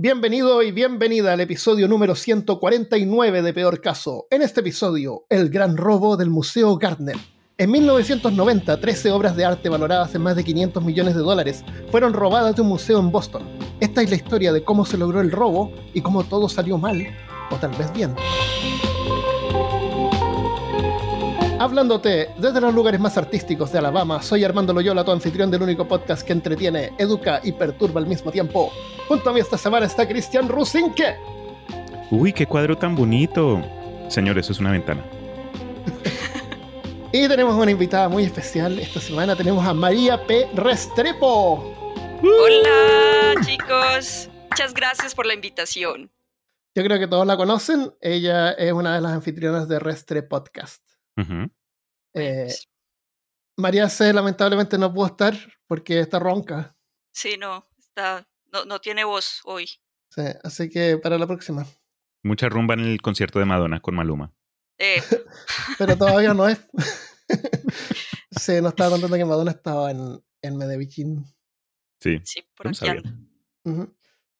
Bienvenido y bienvenida al episodio número 149 de Peor Caso. En este episodio, el gran robo del Museo Gardner. En 1990, 13 obras de arte valoradas en más de 500 millones de dólares fueron robadas de un museo en Boston. Esta es la historia de cómo se logró el robo y cómo todo salió mal, o tal vez bien. Hablándote desde los lugares más artísticos de Alabama, soy Armando Loyola, tu anfitrión del único podcast que entretiene, educa y perturba al mismo tiempo. Junto a mí esta semana está Cristian Rusinque. Uy, qué cuadro tan bonito. Señor, eso es una ventana. y tenemos una invitada muy especial. Esta semana tenemos a María P. Restrepo. Hola, chicos. Muchas gracias por la invitación. Yo creo que todos la conocen. Ella es una de las anfitrionas de Restre Podcast. Eh, María C lamentablemente no pudo estar porque está ronca. Sí, no, está, no, no tiene voz hoy. Sí, así que para la próxima. Mucha rumba en el concierto de Madonna con Maluma. Eh. Pero todavía no es. sí, nos estaba contando que Madonna estaba en, en Medellín. Sí, sí por aquí.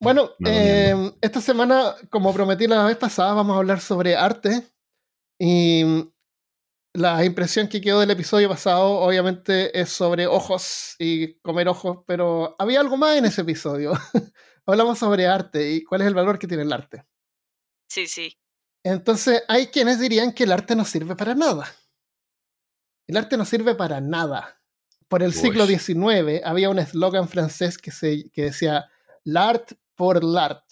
Bueno, eh, esta semana, como prometí la vez pasada, vamos a hablar sobre arte. Y la impresión que quedó del episodio pasado, obviamente, es sobre ojos y comer ojos, pero había algo más en ese episodio. Hablamos sobre arte y cuál es el valor que tiene el arte. Sí, sí. Entonces, hay quienes dirían que el arte no sirve para nada. El arte no sirve para nada. Por el siglo XIX había un eslogan francés que, se, que decía l'art pour l'art,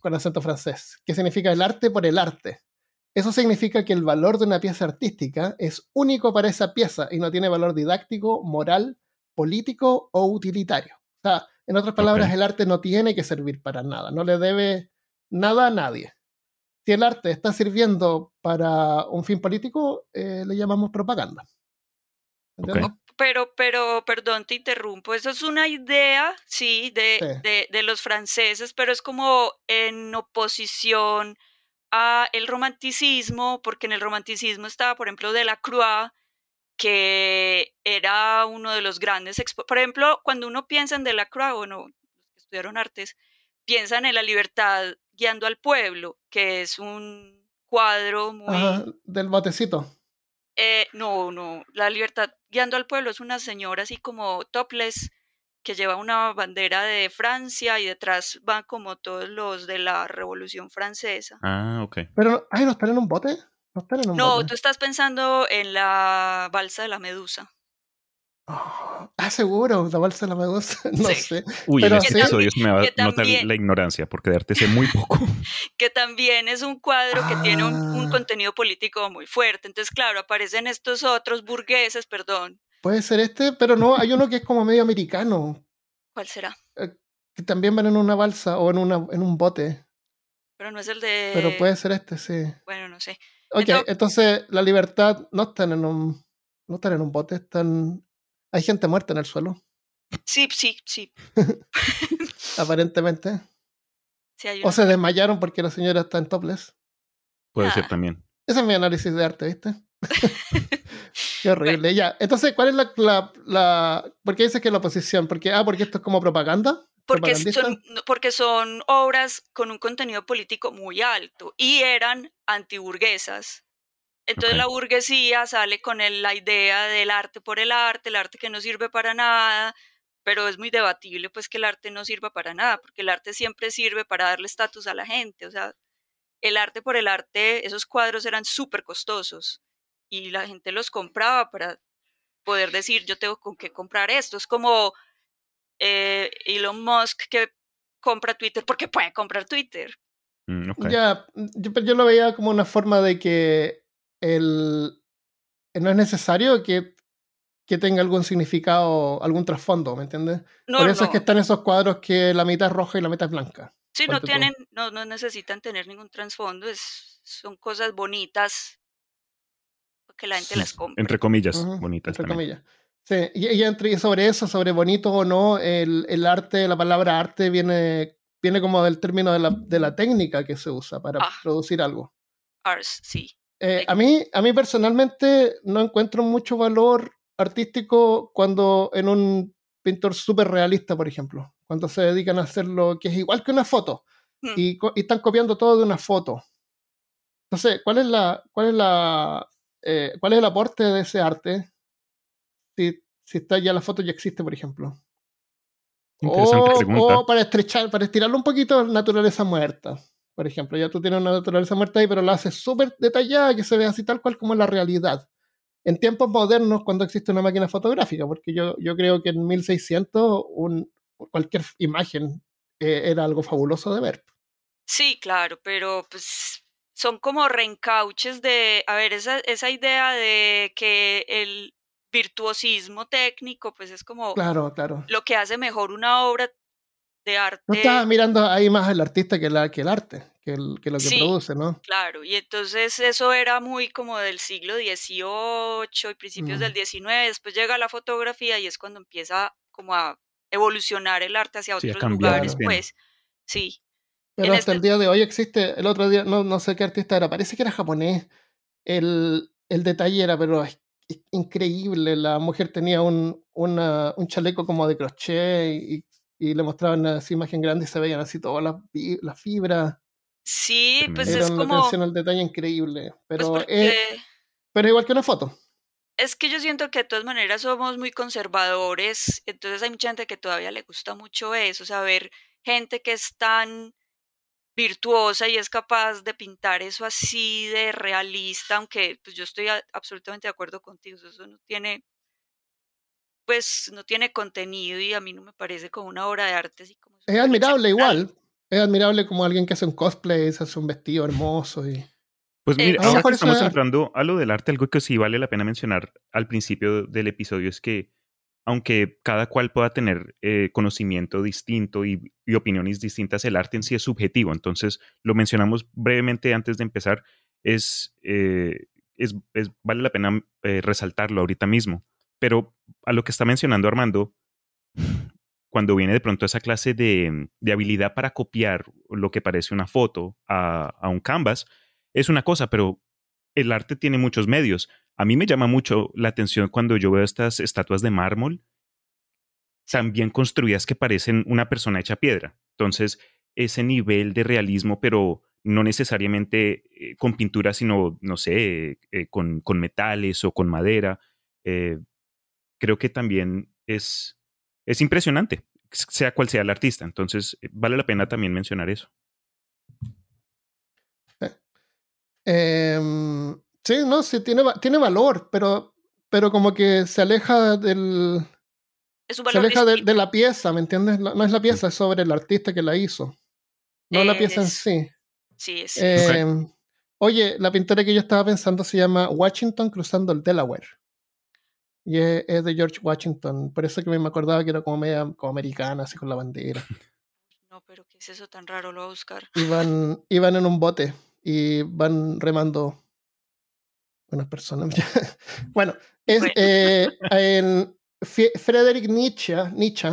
con acento francés, que significa el arte por el arte. Eso significa que el valor de una pieza artística es único para esa pieza y no tiene valor didáctico, moral, político o utilitario. O sea, en otras palabras, el arte no tiene que servir para nada, no le debe nada a nadie. Si el arte está sirviendo para un fin político, eh, le llamamos propaganda. Pero, pero, perdón, te interrumpo. Eso es una idea, sí, de, de, de los franceses, pero es como en oposición a el romanticismo, porque en el romanticismo estaba, por ejemplo, Delacroix, que era uno de los grandes, por ejemplo, cuando uno piensa en Delacroix, bueno, los que estudiaron artes, piensan en la libertad guiando al pueblo, que es un cuadro muy... del botecito. Eh, no, no, la libertad guiando al pueblo es una señora así como topless, que lleva una bandera de Francia y detrás van como todos los de la Revolución Francesa. Ah, ok. Pero, ay, ¿no están en un bote? No, están en un no tú estás pensando en la balsa de la Medusa. ah, seguro, la balsa de la medusa, no sé. Uy, pero en este episodio me va a notar la ignorancia, porque de arte sé muy poco. que también es un cuadro que tiene un, un, Ah. contenido político muy fuerte. Entonces, claro, aparecen estos otros burgueses, perdón, Puede ser este, pero no, hay uno que es como medio americano, ¿Cuál será? eh, que también van en una balsa o en, una, en un bote, Pero no es el de... pero puede ser este, sí. Bueno, no sé. Ok, Entonces- entonces la libertad no están en un, no están en un bote, están... Hay gente muerta en el suelo, Sí, sí, sí. aparentemente. sí hay O se desmayaron porque la señora está en topless. Puede ser Ah. también. Ese es mi análisis de arte, ¿viste? Qué horrible. Ya, entonces, ¿cuál es la, la, la- ¿Por qué dices que la oposición? Porque, ah, porque esto es como propaganda. porque son, porque son obras con un contenido político muy alto y eran antiburguesas. Entonces Ok. la burguesía sale con el- la idea del arte por el arte, el arte que no sirve para nada, pero es muy debatible pues que el arte no sirva para nada, porque el arte siempre sirve para darle estatus a la gente, o sea, el arte por el arte, esos cuadros eran súper costosos y la gente los compraba para poder decir yo tengo con qué comprar esto, es como eh, Elon Musk que compra Twitter porque puede comprar Twitter. Mm. Ya, yo, pero yo lo veía como una forma de que el, no es necesario que, que tenga algún significado, algún trasfondo, ¿me entiendes? No, Por eso no, es que están esos cuadros que la mitad es roja y la mitad es blanca. sí, no tienen, no, no necesitan tener ningún trasfondo, es, son cosas bonitas que la gente las compra. Entre comillas, Ujú, bonitas entre también. comillas. Sí, y, y entre y sobre eso, sobre bonito o no, el, el arte, la palabra arte viene, viene como del término de la, de la técnica que se usa para Ah. producir algo. Ars, sí. Eh, a, mí, a mí personalmente no encuentro mucho valor artístico cuando en un pintor súper realista, por ejemplo. cuando se dedican a hacer lo que es igual que una foto Mm. y, y están copiando todo de una foto. Entonces, ¿cuál es la, cuál es la, eh, cuál es el aporte de ese arte? Si, si está ya la foto ya existe, por ejemplo. Interesante O, o para estrechar, para estirarlo un poquito, naturaleza muerta. Por ejemplo, ya tú tienes una naturaleza muerta ahí, pero la haces súper detallada, que se ve así tal cual como la realidad. En tiempos modernos, cuando existe una máquina fotográfica, porque yo, yo creo que en 1600 un, cualquier imagen eh, era algo fabuloso de ver. Sí, claro, pero pues son como reencauches de, a ver, esa, esa idea de que el virtuosismo técnico, pues es como Claro, claro. lo que hace mejor una obra de arte. No estaba mirando ahí más el artista que, la, que el arte, que, el- que lo que Sí. produce, ¿no? Claro, y entonces eso era muy como del siglo XVIII y principios Mm. del XIX, después llega la fotografía y es cuando empieza como a evolucionar el arte hacia Sí, otros lugares, pues sí. Pero hasta el día de hoy existe, el otro día, no, no sé qué artista era, parece que era japonés. El, el detalle era, pero es, increíble. La mujer tenía un, una- un chaleco como de crochet y, y le mostraban esa imagen grande y se veían así todas las, las fibras. Sí, pues. Era es una como, atención al detalle increíble. pues Pero, porque es, pero igual que una foto. es que yo siento que de todas maneras somos muy conservadores, entonces hay mucha gente que todavía le gusta mucho eso, o sea, ver gente que es tan virtuosa y es capaz de pintar eso así de realista, aunque pues yo estoy a- absolutamente de acuerdo contigo, eso no tiene, pues no tiene contenido y a mí no me parece como una obra de arte así como Es admirable igual. Es admirable como alguien que hace un cosplay, se hace un vestido hermoso y... Pues mira, ahora que estamos es- entrando a lo del arte, algo que sí vale la pena mencionar al principio del episodio es que aunque cada cual pueda tener eh, conocimiento distinto y, opiniones distintas, el arte en sí es subjetivo. Entonces, lo mencionamos brevemente antes de empezar, es, eh, es, vale la pena eh, resaltarlo ahorita mismo. Pero a lo que está mencionando Armando, cuando viene de pronto esa clase de, de habilidad para copiar lo que parece una foto a un canvas, es una cosa, pero el arte tiene muchos medios. A mí me llama mucho la atención cuando yo veo estas estatuas de mármol también construidas que parecen una persona hecha piedra. Entonces, ese nivel de realismo, pero no necesariamente eh, con pintura, sino, no sé, eh, con, con metales o con madera, eh, creo que también es, es impresionante, sea cual sea el artista. Entonces, eh, vale la pena también mencionar eso. Em, sí, no, sí, tiene, tiene valor, pero, pero como que se aleja del... Es un Se aleja de, la pieza, ¿me entiendes? No, no es la pieza, es sobre el artista que la hizo. No la pieza en sí. Sí, es, Em, Oye, la pintura que yo estaba pensando se llama Washington cruzando el Delaware. Y es, es de George Washington. Por eso que me acordaba que era como media como americana, así con la bandera. no, pero ¿qué es eso tan raro? Lo voy a buscar. Iban, iban en un bote y van remando unas personas. bueno, es Bueno. eh, en Friedrich Nietzsche, Nietzsche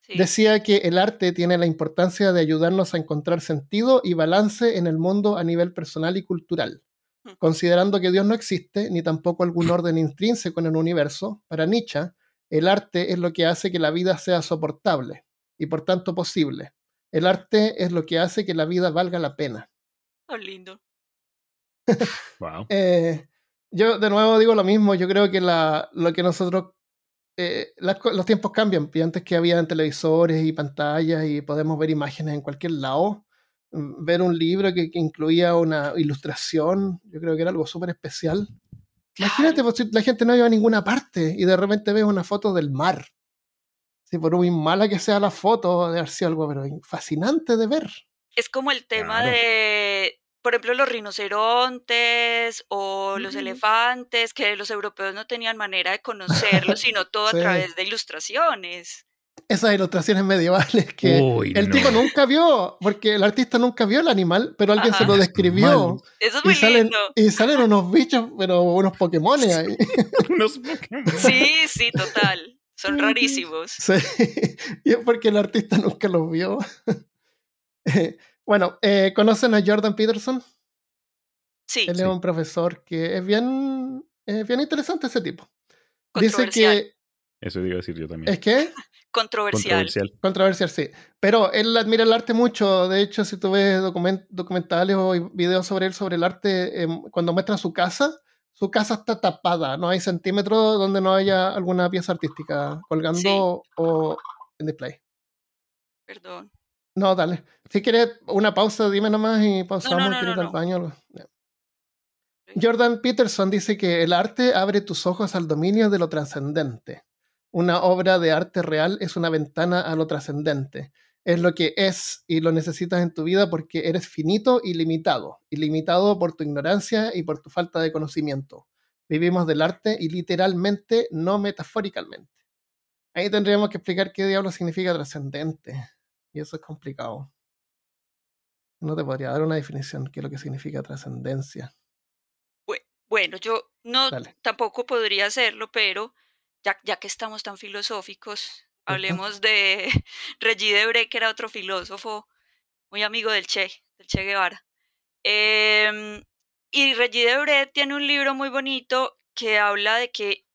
Sí. decía que el arte tiene la importancia de ayudarnos a encontrar sentido y balance en el mundo a nivel personal y cultural. Mm. Considerando que Dios no existe, ni tampoco algún orden intrínseco en el universo, para Nietzsche, el arte es lo que hace que la vida sea soportable y por tanto posible. El arte es lo que hace que la vida valga la pena. Tan lindo. Wow. Eh, yo de nuevo digo lo mismo, yo creo que la, lo que nosotros, eh, las co- los tiempos cambian, y antes que había televisores y pantallas y podemos ver imágenes en cualquier lado, mm, ver un libro que, que incluía una ilustración, yo creo que era algo súper especial. Imagínate, pues, si la gente no iba a ninguna parte y de repente ves una foto del mar. Si por muy mala que sea la foto, debe haber sido algo pero fascinante de ver. Es como el tema Claro. de, por ejemplo, los rinocerontes o los elefantes, que los europeos no tenían manera de conocerlos, sino todo Sí. a través de ilustraciones. Esas ilustraciones medievales que Uy, el no. tipo nunca vio, porque el artista nunca vio el animal, pero alguien se lo describió. Eso es Y muy salen, lindo. y salen unos bichos, pero unos Pokémones ahí. Unos Pokémon. Sí, sí, total. Son rarísimos. Sí. Y es porque el artista nunca los vio. Bueno, eh, ¿conocen a Jordan Peterson? Sí, Él es un profesor que es bien, es bien interesante ese tipo. Dice controversial. que Eso iba a decir yo también. ¿Es que? Controversial. Controversial. Controversial, sí. Pero él admira el arte mucho. De hecho, si tú ves document- documentales o videos sobre él, sobre el arte, em, cuando muestra su casa, su casa está tapada. No hay centímetros donde no haya alguna pieza artística colgando Sí. o en display. Perdón. No, dale. Si quieres una pausa, dime nomás y pausamos. no, no, ¿Quieres ir no, al baño? Algo. Jordan Peterson dice que el arte abre tus ojos al dominio de lo trascendente. Una obra de arte real es una ventana a lo trascendente. Es lo que es y lo necesitas en tu vida porque eres finito y limitado. Y limitado por tu ignorancia y por tu falta de conocimiento. Vivimos del arte y literalmente, no metafóricamente. Ahí tendríamos que explicar qué diablo significa trascendente. Y eso es complicado. No te podría dar una definición qué es lo que significa trascendencia. Bue- Bueno, yo no Dale. tampoco podría hacerlo, pero ya, ya que estamos tan filosóficos, hablemos de Regis Debray, que era otro filósofo muy amigo del Che, del Che Guevara. Em, y Regis Debray tiene un libro muy bonito que habla de que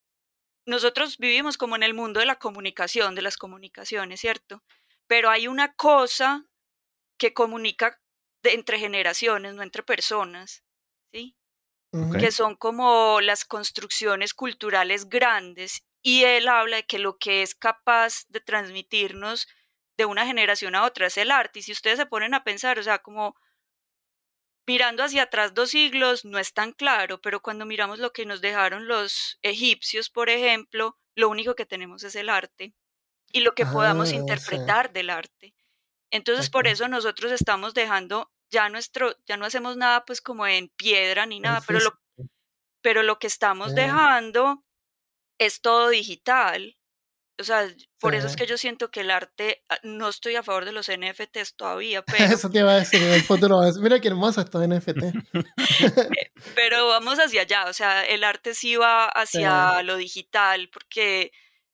nosotros vivimos como en el mundo de la comunicación, de las comunicaciones, ¿cierto? Pero hay una cosa que comunica de- entre generaciones, no entre personas, ¿sí? Que son como las construcciones culturales grandes y él habla de que lo que es capaz de transmitirnos de una generación a otra es el arte y si ustedes se ponen a pensar, o sea, como mirando hacia atrás dos siglos no es tan claro, pero cuando miramos lo que nos dejaron los egipcios, por ejemplo, lo único que tenemos es el arte y lo que podamos Ah, sí. interpretar del arte. Entonces, por eso nosotros estamos dejando ya nuestro, ya no hacemos nada pues como en piedra ni nada, pero lo, pero lo que estamos Sí. dejando es todo digital. O sea, por eso es Sí. que yo siento que el arte, ah, no estoy a favor de los NFTs todavía, pero, Eso te iba a decir en el futuro. Mira qué hermoso esto de NFT. pero vamos hacia allá. O sea, el arte sí va hacia lo digital, porque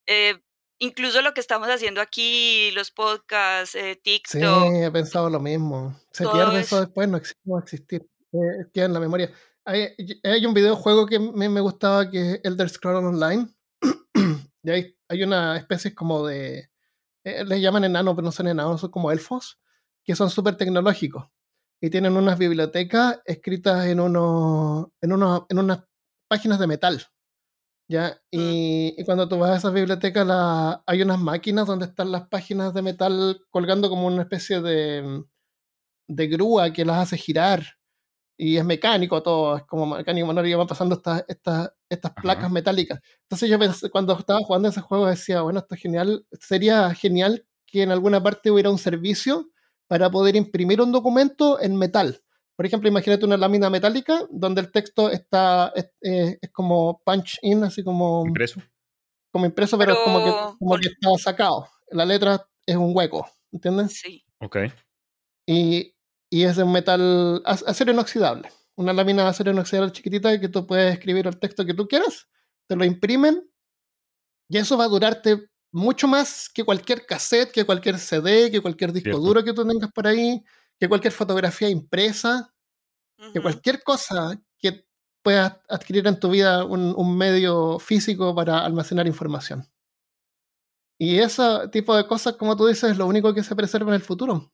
eh, incluso lo que estamos haciendo aquí, los podcasts, eh, Sí, TikTok, he pensado lo mismo. Se pierde eso después, no existe, no existir. Eh, queda en la memoria. Hay, hay un videojuego que me, me gustaba que es Elder Scrolls Online. y hay, hay una especie como de. eh, les llaman enanos, pero no son enanos, son como elfos, que son súper tecnológicos. Y tienen unas bibliotecas escritas en, unos, en, unos, en unas páginas de metal. ¿Ya? Y, y cuando tú vas a esas bibliotecas, la- hay unas máquinas donde están las páginas de metal colgando como una especie de, de grúa que las hace girar. Y es mecánico todo, es como mecánico menor y van pasando estas, estas, estas placas metálicas. Entonces yo pensé, cuando estaba jugando ese juego decía, bueno, esto es genial, sería genial que en alguna parte hubiera un servicio para poder imprimir un documento en metal. Por ejemplo, imagínate una lámina metálica donde el texto está es, eh, es como punch in, así como, ¿Impreso? como impreso, pero, Pero como, que, como que está sacado. La letra es un hueco, ¿entiendes? sí. Ok. Y, y es de un metal ac- acero inoxidable. Una lámina de acero inoxidable chiquitita que tú puedes escribir el texto que tú quieras, te lo imprimen y eso va a durarte mucho más que cualquier cassette, que cualquier CD, que cualquier disco Cierto. duro que tú tengas por ahí, que cualquier fotografía impresa, que cualquier cosa que puedas adquirir en tu vida un, un medio físico para almacenar información. Y ese tipo de cosas, como tú dices, es lo único que se preserva en el futuro.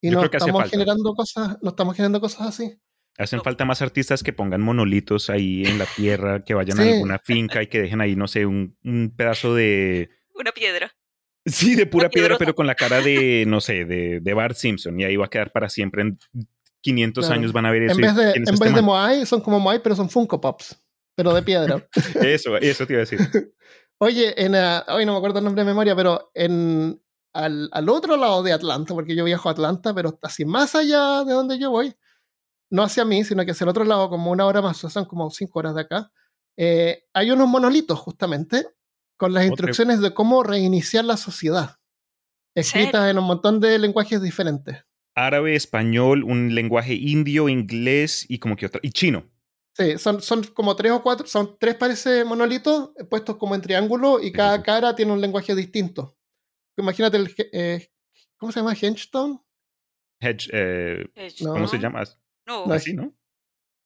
Y Yo no estamos generando cosas, no estamos generando cosas así. Hacen No. falta más artistas que pongan monolitos ahí en la tierra, que vayan Sí. a alguna finca y que dejen ahí, no sé, un, un pedazo de... Una piedra. Sí, de pura piedra, pero con la cara de, no sé, de, de Bart Simpson. Y ahí va a quedar para siempre. En 500 Claro. años van a ver eso. En vez de, ¿quién es en este vez de man? Moai, son como Moai, pero son Funko Pops, pero de piedra. Eso, eso te iba a decir. Oye, en, ah, hoy no me acuerdo el nombre de memoria, pero en, al, al otro lado de Atlanta, porque yo viajo a Atlanta, pero así más allá de donde yo voy, no hacia mí, sino que hacia el otro lado, como una hora más, o sea, son como cinco horas de acá, eh, hay unos monolitos justamente con las instrucciones de cómo reiniciar la sociedad, escritas en un montón de lenguajes diferentes. Árabe, español, un lenguaje indio, inglés y como que otra. Y chino. Sí, son, son como tres o cuatro, son tres parece monolitos eh, puestos como en triángulo y Sí, cada cara tiene un lenguaje distinto. Imagínate el, eh, ¿cómo se llama? Hengstone. Hedge, eh, No. ¿Cómo se llama? No, No, Así, ¿no?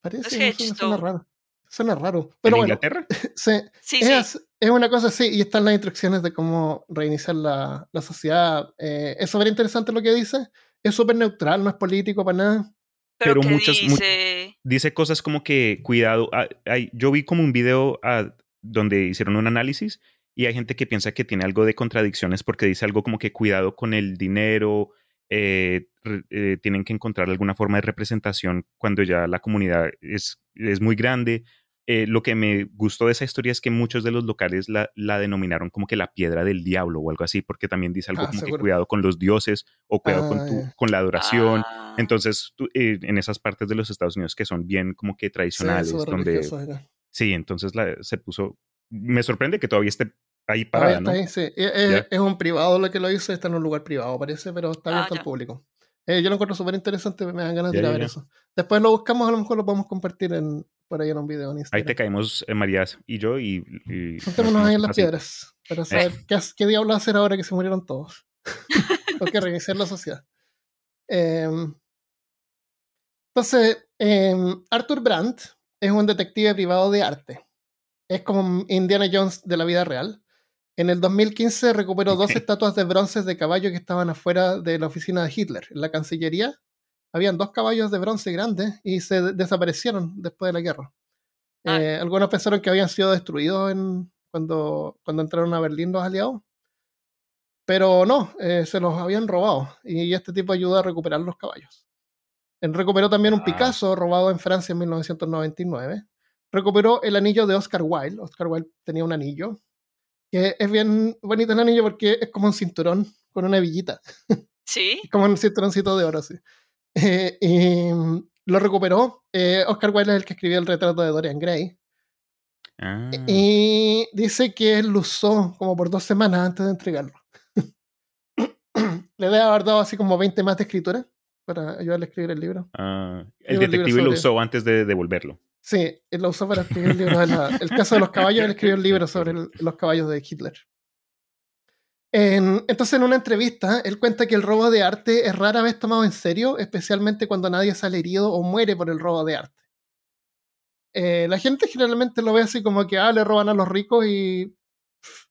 Parece, Es no sé, me suena Hedgestone. raro. Suena raro. Pero ¿En bueno, Inglaterra? sí, Sí, es, sí. es una cosa así, y están las instrucciones de cómo reiniciar la, la sociedad. Eh, es súper interesante lo que dice. Es súper neutral, no es político para nada. Pero, pero ¿qué muchas- mu- dice? Dice cosas como que, cuidado, ah, hay- yo vi como un video ah, donde hicieron un análisis y hay gente que piensa que tiene algo de contradicciones porque dice algo como que cuidado con el dinero, eh, re- eh, tienen que encontrar alguna forma de representación cuando ya la comunidad es, es muy grande. Eh, lo que me gustó de esa historia es que muchos de los locales la, la denominaron como que la piedra del diablo o algo así, porque también dice algo Ah, como que cuidado con los dioses o cuidado con, Ah, tu- con la adoración. Ah, Entonces, tú, eh, en esas partes de los Estados Unidos que son bien como que Sí, tradicionales, súper donde sí, entonces la- se puso. Me sorprende que todavía esté ahí parada, ¿no? está ahí, sí. Es, es- Ya. es un privado lo que lo hizo, está en un lugar privado, parece, pero está Ah, abierto al público. Eh, yo lo encuentro súper interesante, me dan ganas de ir a ver ya. eso. Después lo buscamos, a lo mejor lo podemos compartir en, por ahí en un video en Ahí te caemos, eh, Marías y yo, y. y Juntémonos ahí en las así. piedras para saber qué, has- qué diablo hacer ahora que se murieron todos. Hay que reiniciar la sociedad. Em, entonces, em, Arthur Brandt es un detective privado de arte. Es como Indiana Jones de la vida real. En el 2015 recuperó dos estatuas de bronce de caballo que estaban afuera de la oficina de Hitler, en la Cancillería. Habían dos caballos de bronce grandes y se de- desaparecieron después de la guerra. Ah. Eh, algunos pensaron que habían sido destruidos en, cuando, cuando entraron a Berlín los aliados. Pero no, eh, se los habían robado. Y este tipo ayudó a recuperar los caballos. Él recuperó también un Wow. Picasso robado en Francia en 1999. Recuperó el anillo de Oscar Wilde. Oscar Wilde tenía un anillo. Que es bien bonito el anillo porque es como un cinturón con una villita. Sí, Como un cinturoncito de oro, sí. Eh, y mm, lo recuperó. Eh, Oscar Wilde es el que escribió el retrato de Dorian Gray. Ah, Y dice que él lo usó como por dos semanas antes de entregarlo. Le debe haber dado así como 20 más de escritura para ayudarle a escribir el libro. ah, el detective lo usó antes de devolverlo. Sí, él lo usó para escribir el libro. de la- el caso de los caballos, él escribió un libro sobre el- los caballos de Hitler. En- entonces, en una entrevista, él cuenta que el robo de arte es rara vez tomado en serio, especialmente cuando nadie sale herido o muere por el robo de arte. Eh, la gente generalmente lo ve así como que ah, le roban a los ricos y,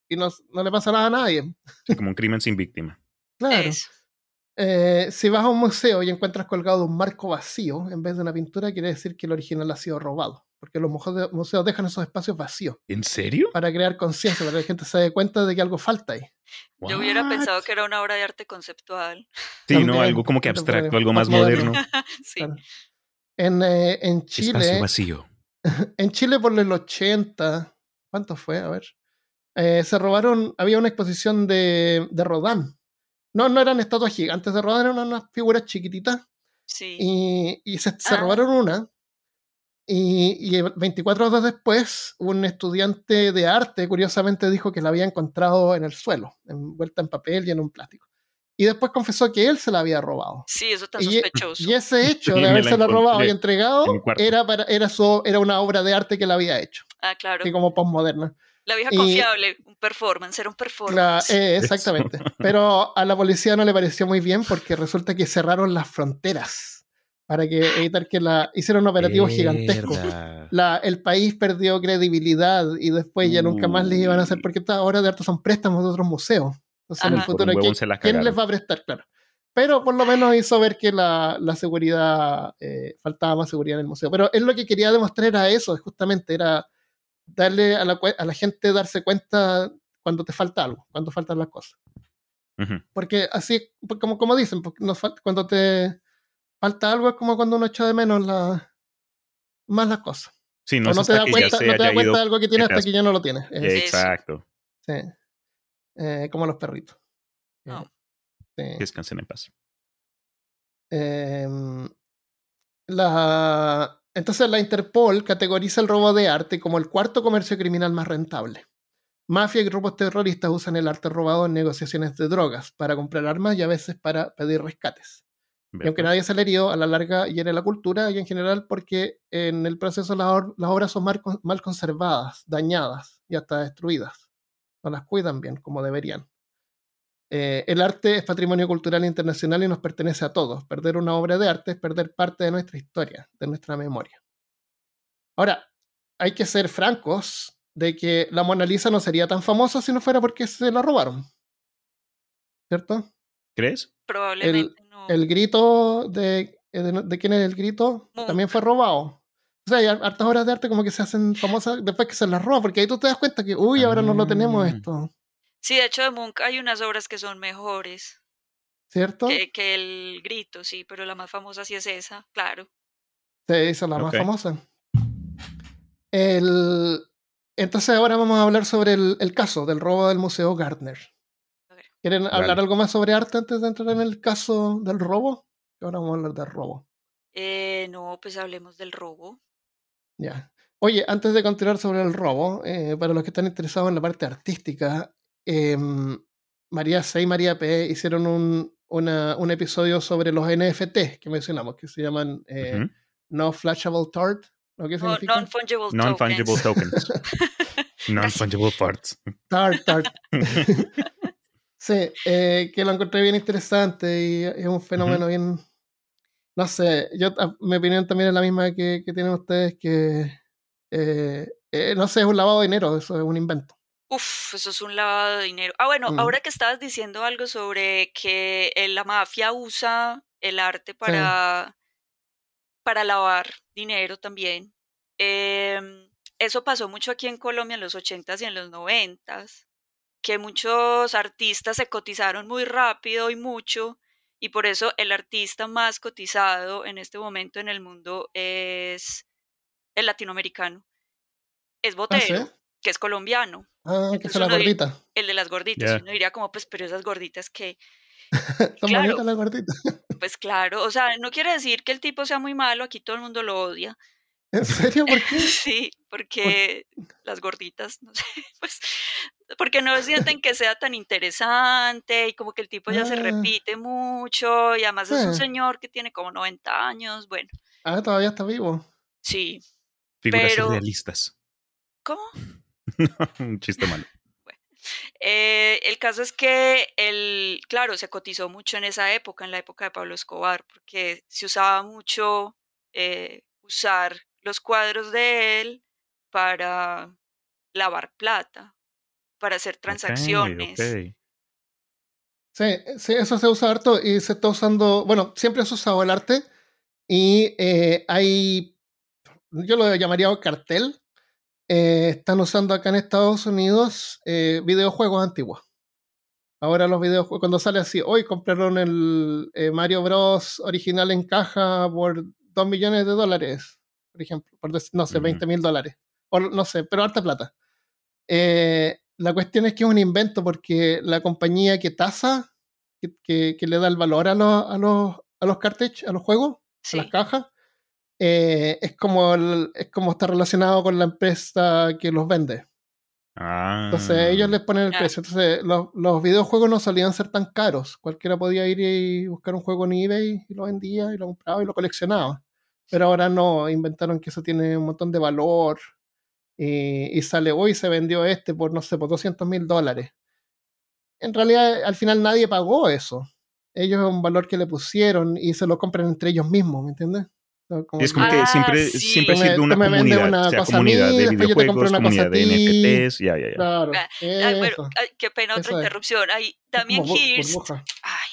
y no, no le pasa nada a nadie. Sí, como un crimen sin víctima. Claro. Eh, si vas a un museo y encuentras colgado un marco vacío en vez de una pintura, quiere decir que el original ha sido robado. Porque los museos museos dejan esos espacios vacíos ¿En serio? para crear conciencia, para que la gente se dé cuenta de que algo falta ahí. Yo hubiera pensado que era una obra de arte conceptual. Sí, ¿no? Algo como que abstracto, algo más moderno. Sí. Claro. En, eh, en Espacio Chile, vacío. en Chile por el 80, ¿cuánto fue? A ver. Eh, se robaron, había una exposición de, de Rodin. No, no eran estatuas gigantes de Rodin, eran unas figuras chiquititas. Sí. Y, y se, se Ah. robaron una. Y, y 24 horas después, un estudiante de arte, curiosamente, dijo que la había encontrado en el suelo, envuelta en papel y en un plástico. Y después confesó que él se la había robado. Sí, eso Y, sospechoso. y ese hecho de haberse la robado y entregado en era, para, era, su, era una obra de arte que la había hecho, Ah, claro. así como postmoderna. La vieja y- confiable, un performance, era un La- performance. eh, exactamente. Pero a la policía no le pareció muy bien porque resulta que cerraron las fronteras para que evitar que la hicieron un operativo gigantesco. Mierda. La, el país perdió credibilidad y después ya nunca más les iban a hacer porque estas obras de arte son préstamos de otros museos. Entonces en el Ajá. Por un futuro, ¿quién, se la quién les va a prestar? Claro. Pero por lo menos hizo ver que la, la seguridad, eh, faltaba más seguridad en el museo. Pero él lo que quería demostrar era eso, justamente, era darle a la, a la gente darse cuenta cuando te falta algo, cuando faltan las cosas. Porque así, pues, como, como dicen, porque nos fal- cuando te falta algo es como cuando uno echa de menos la, más las cosas. Sí, no, no te da cuenta, se no te da cuenta ido de algo que tienes hasta has- que ya no lo tienes. Es-. Exacto. sí. Eh, como los perritos. No. Sí. Que descansen en paz. Em, la, entonces la Interpol categoriza el robo de arte como el cuarto comercio criminal más rentable. Mafia y grupos terroristas usan el arte robado en negociaciones de drogas para comprar armas y a veces para pedir rescates. Y aunque ¿verdad? nadie se le herió, a la larga hiere la cultura y en general porque en el proceso las, las obras son mal conservadas, dañadas y hasta destruidas. No las cuidan bien como deberían. Eh, el arte es patrimonio cultural internacional y nos pertenece a todos. Perder una obra de arte es perder parte de nuestra historia, de nuestra memoria. Ahora, hay que ser francos de que la Mona Lisa no sería tan famosa si no fuera porque se la robaron. ¿Cierto? ¿Crees? Probablemente el, no. El grito de, de, de quién es el grito también fue robado. O sea, hay hartas obras de arte como que se hacen famosas después que se las roban, porque ahí tú te das cuenta que, uy, ahora no lo tenemos Ah. esto. Sí, de hecho de Munch hay unas obras que son mejores ¿Cierto? que, que el grito, sí, pero la más famosa sí es esa, claro. Se hizo la más famosa. El, entonces ahora vamos a hablar sobre el, el caso del robo del Museo Gardner. ¿Quieren hablar algo más sobre arte antes de entrar en el caso del robo? Ahora vamos a hablar del robo. Eh, no, pues hablemos del robo. Ya. Oye, antes de continuar sobre el robo, eh, para los que están interesados en la parte artística, em, María C y María P hicieron un, una- un episodio sobre los NFT que mencionamos, que se llaman eh. No Flashable Tart. ¿no? ¿Qué No- significa? Non-fungible Non-fungible tokens. tokens. Non-fungible parts. Tart, tart. sí, eh, que lo encontré bien interesante y es un fenómeno bien. No sé, yo a- mi opinión también es la misma que, que tienen ustedes, que eh, eh, no sé, es un lavado de dinero, eso es un invento. Uf, eso es un lavado de dinero. Ah, bueno, Mm. ahora que estabas diciendo algo sobre que la mafia usa el arte para, para lavar dinero también. em, eso pasó mucho aquí en Colombia en los 80s y en los 90s, que muchos artistas se cotizaron muy rápido y mucho, y por eso el artista más cotizado en este momento en el mundo es el latinoamericano. Es Ah, ¿sí? Botero, que es colombiano Ah, que Entonces es la uno di- gordita. el de las gorditas. Uno diría como, pues, pero esas gorditas que, Son claro. bonitas las gorditas. pues claro, o sea, no quiere decir que el tipo sea muy malo, aquí todo el mundo lo odia. ¿En serio? ¿Por qué? Sí, porque las gorditas, no sé, pues, porque no sienten que sea tan interesante y como que el tipo ya se Ah. repite mucho y además es un señor que tiene como 90 años, bueno, Ah, todavía está vivo. sí. Figuras Pero- surrealistas. ¿Cómo? Un chiste malo. Eh, el caso es que el, claro, se cotizó mucho en esa época, en la época de Pablo Escobar, porque se usaba mucho eh, usar los cuadros de él para lavar plata, para hacer transacciones. Sí, sí, eso se usa harto y se está usando, bueno, siempre se ha usado el arte y eh, hay, yo lo llamaría cartel, eh, están usando acá en Estados Unidos eh, videojuegos antiguos. Ahora los videojuegos, cuando sale así, hoy compraron el eh, Mario Bros. original en caja por 2 millones de dólares, por ejemplo, por no sé, Ujú. 20 mil dólares, o no sé, pero harta plata. Eh, la cuestión es que es un invento porque la compañía que tasa, que, que- que le da el valor a los, a los, a los cartuchos, a los juegos, a Sí, las cajas, eh, es, como el- es como está relacionado con la empresa que los vende. Ah. Entonces ellos les ponen el precio. Entonces los, los videojuegos no solían ser tan caros. Cualquiera podía ir y buscar un juego en eBay y lo vendía y lo compraba y lo coleccionaba. Pero ahora no, inventaron que eso tiene un montón de valor y, y sale, hoy se vendió este por, no sé, por 200 mil dólares. En realidad al final nadie pagó eso. Ellos es un valor que le pusieron y se lo compran entre ellos mismos, ¿me entiendes? Como es como que Ah, siempre, sí. siempre me- sirve una comunidad, una sea cosa a comunidad mí, de videojuegos, comunidad de. NFTs, ya, ya, ya. Claro, Ah, Ay, bueno, eso. ay, qué pena otra interrupción. Ay, Damien Hirst, ay,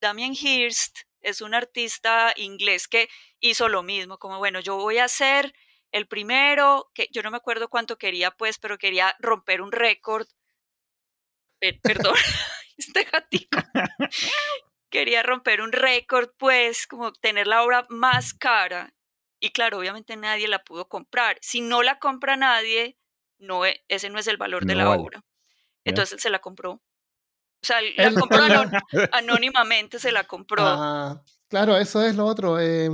Damien Hirst es un artista inglés que hizo lo mismo, como bueno, yo voy a ser el primero, que yo no me acuerdo cuánto quería, pues, pero quería romper un récord. Pe- perdón, este gatico. Quería romper un récord, pues, como tener la obra más cara. Y claro, obviamente nadie la pudo comprar. Si no la compra nadie, no e- ese no es el valor de la vale. obra. Entonces se la compró. O sea, la compró anón- anónimamente, se la compró. Ah, claro, eso es lo otro. eh,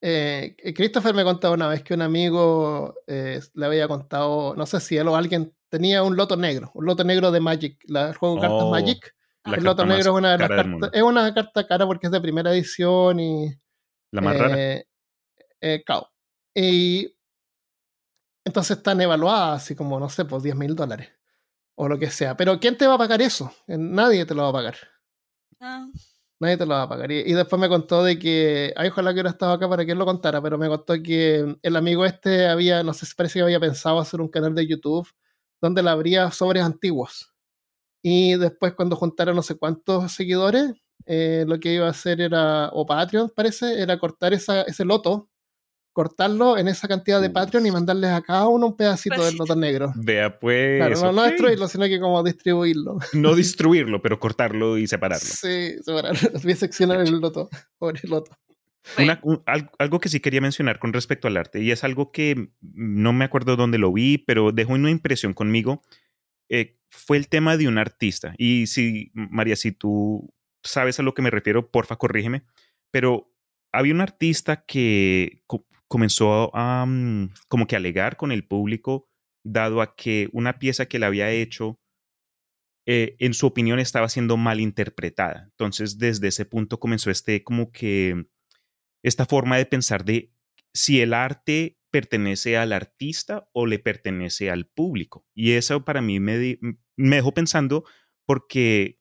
eh, Christopher me contaba una vez que un amigo eh, le había contado, no sé si él o alguien tenía un loto negro, un loto negro de Magic, la, el juego de cartas Oh, Magic. La el loto negro es una de las cartas, es una carta cara porque es de primera edición y La más rara. eh, eh, cao. Y entonces están evaluadas así como, no sé, por 10 mil dólares o lo que sea. Pero ¿quién te va a pagar eso? Eh, Nadie te lo va a pagar. Ah, Nadie te lo va a pagar. Y, después me contó de que, ay, ojalá que hubiera estado acá para que él lo contara, pero me contó que el amigo este había, no sé si parece que había pensado hacer un canal de YouTube donde le abría sobres antiguos. Y después cuando juntaron no sé cuántos seguidores, eh, lo que iba a hacer era, o Patreon parece, era cortar esa, ese loto cortarlo en esa cantidad de Patreon y mandarles a cada uno un pedacito pues del loto negro. Vea, pues. Claro, no, destruirlo, sino que como distribuirlo. No distribuirlo, pero cortarlo y separarlo. Sí, separarlo. Voy a seccionar el loto. Pobre loto. algo que sí quería mencionar con respecto al arte, y es algo que no me acuerdo dónde lo vi, pero dejó una impresión conmigo, eh, fue el tema de un artista. Y si, María, si tú sabes a lo que me refiero, porfa, corrígeme, pero había un artista que comenzó a mm, como que alegar con el público, dado a que una pieza que le había hecho, eh, en su opinión, estaba siendo mal interpretada. Entonces, desde ese punto comenzó este como que esta forma de pensar de si el arte pertenece al artista o le pertenece al público. Y eso para mí me, me dejó pensando porque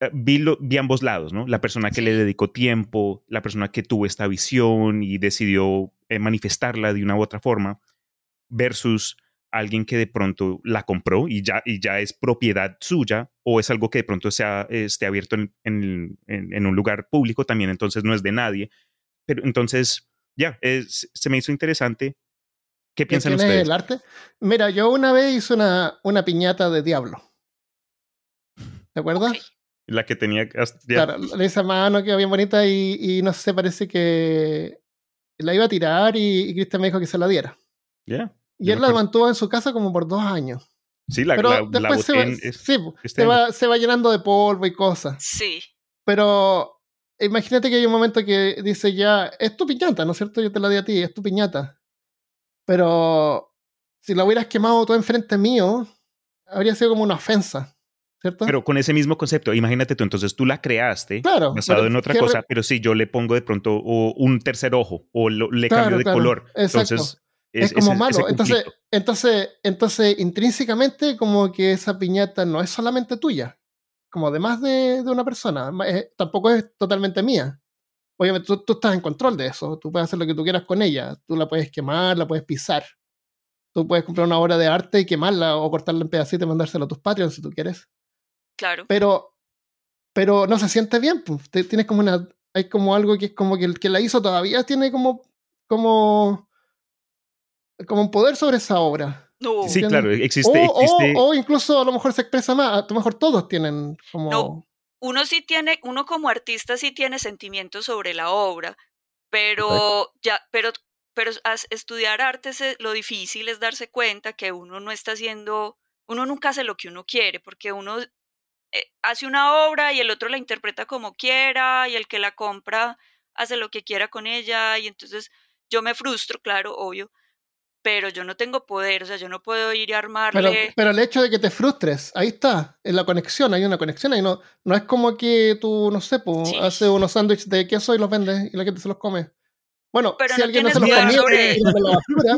eh, vi, ambos lados, ¿no? La persona que le dedicó tiempo, la persona que tuvo esta visión y decidió eh, manifestarla de una u otra forma, versus alguien que de pronto la compró y ya, y ya es propiedad suya o es algo que de pronto sea, esté abierto en, en, un lugar público también, entonces no es de nadie. Pero entonces, ya, se me hizo interesante. ¿Qué piensan ustedes? el arte? Mira, yo una vez hice una, una piñata de diablo. ¿De acuerdo? La que tenía. Claro, esa mano que bien bonita y, y, no sé, parece que la iba a tirar y, Cristian me dijo que se la diera. Ya. Y él la mantuvo en su casa como por dos años. Sí, la, Pero la, después se, va, sí, se, va, se va llenando de polvo y cosas. Sí. Pero imagínate que hay un momento que dice ya, es tu piñata, ¿no es cierto? Yo te la di a ti, es tu piñata. Pero si la hubieras quemado todo enfrente mío, habría sido como una ofensa. Pero con ese mismo concepto, imagínate tú, entonces tú la creaste basado en otra cosa, pero si yo le pongo de pronto un tercer ojo o le cambio de color, entonces es, como malo. entonces, entonces, entonces, intrínsecamente, como que esa piñata no es solamente tuya, como además de, de una persona, tampoco es totalmente mía. Obviamente, tú, tú, estás en control de eso, tú puedes hacer lo que tú quieras con ella, tú la puedes quemar, la puedes pisar. Tú puedes comprar una obra de arte y quemarla o cortarla en pedacitos y mandársela a tus Patreons si tú quieres. Claro. Pero, pero no se siente bien. Pues. Tienes como una. Hay como algo que es como que el que la hizo todavía tiene como. como. como un poder sobre esa obra. No. Sí, claro, existe o, incluso a lo mejor se expresa más. A lo mejor todos tienen como. No. Uno sí tiene, uno como artista sí tiene sentimientos sobre la obra, pero ya, pero, pero estudiar arte lo difícil es darse cuenta que uno no está haciendo, uno nunca hace lo que uno quiere, porque uno eh, hace una obra y el otro la interpreta como quiera y el que la compra hace lo que quiera con ella y entonces yo me frustro, claro, obvio, pero yo no tengo poder, o sea, yo no puedo ir a armarle. Pero, el hecho de que te frustres, ahí está, en la conexión, hay una conexión ahí, no, no es como que tú, no sé, pues, haces unos sándwiches de queso y los vendes y la gente se los come. Bueno, si alguien no se los comía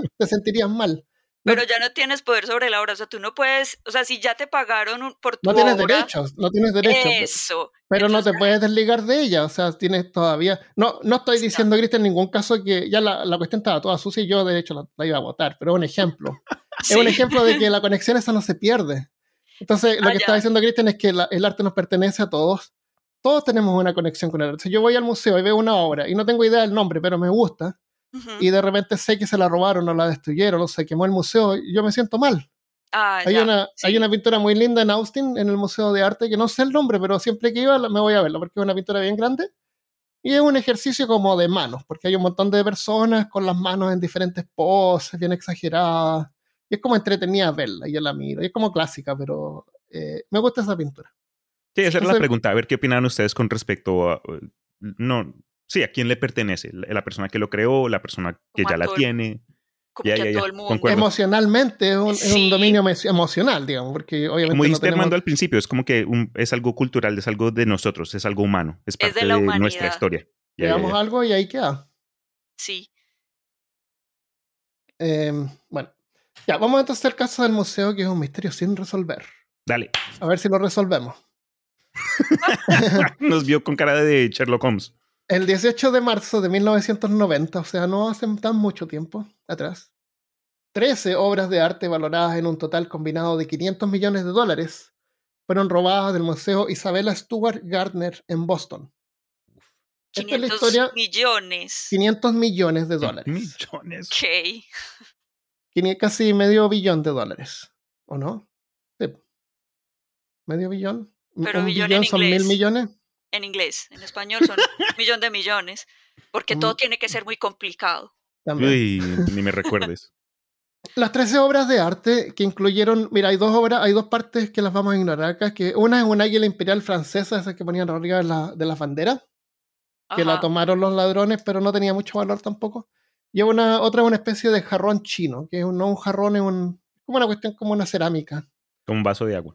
y te sentirías mal. Pero ya no tienes poder sobre la obra, o sea, tú no puedes, o sea, si ya te pagaron por tu No tienes derechos, no tienes derechos. Eso. Pero no te puedes desligar de ella, o sea, tienes todavía... No, no estoy diciendo, Cristian, en ningún caso que ya la, la, cuestión estaba toda sucia y yo, de hecho, la, iba a votar, pero es un ejemplo. Es un ejemplo de que la conexión esa no se pierde. Entonces, lo ah, que está diciendo Cristian es que el arte nos pertenece a todos. Todos tenemos una conexión con el arte. Si yo voy al museo y veo una obra y no tengo idea del nombre, pero me gusta, y de repente sé que se la robaron o la destruyeron o se quemó el museo, yo me siento mal. Ah, hay, una, hay una pintura muy linda en Austin, en el Museo de Arte, que no sé el nombre, pero siempre que iba me voy a verla porque es una pintura bien grande. Y es un ejercicio como de manos, porque hay un montón de personas con las manos en diferentes poses, bien exageradas. Y es como entretenida verla, y yo la miro. Y es como clásica, pero eh, me gusta esa pintura. Sí, esa era la pregunta. A ver qué opinan ustedes con respecto a. No, sí, a quién le pertenece, la persona que lo creó, la persona que ya la tiene. Como que a todo el mundo. Emocionalmente es un, dominio emocional, digamos, porque obviamente. Como dijiste Armando al principio, es como que es algo cultural, es algo de nosotros, es algo humano, es parte de, nuestra historia. Creamos algo y ahí queda. Sí. Em, bueno, ya, vamos entonces al caso del museo, que es un misterio sin resolver. Dale. A ver si lo resolvemos. Nos vio con cara de Sherlock Holmes. El 18 de marzo de 1990, o sea, no hace tan mucho tiempo atrás, 13 obras de arte valoradas en un total combinado de 500 millones de dólares fueron robadas del Museo Isabella Stewart Gardner en Boston. 500 historia, millones. 500 millones de dólares. Millones. Ok. Casi medio billón de dólares, ¿o no? Sí. ¿Medio billón? Pero ¿Un billón billón en son inglés. mil millones? En inglés, en español son un millón de millones, porque todo tiene que ser muy complicado. También. Uy, ni me recuerdes. Las 13 obras de arte que incluyeron, mira, hay dos obras, hay dos partes que las vamos a ignorar acá, que una es un águila imperial francesa, esa que ponían arriba de, la, de las banderas, que la tomaron los ladrones, pero no tenía mucho valor tampoco. Y una, otra es una especie de jarrón chino, que es un- no un jarrón, es un, como una cuestión como una cerámica, Como un vaso de agua.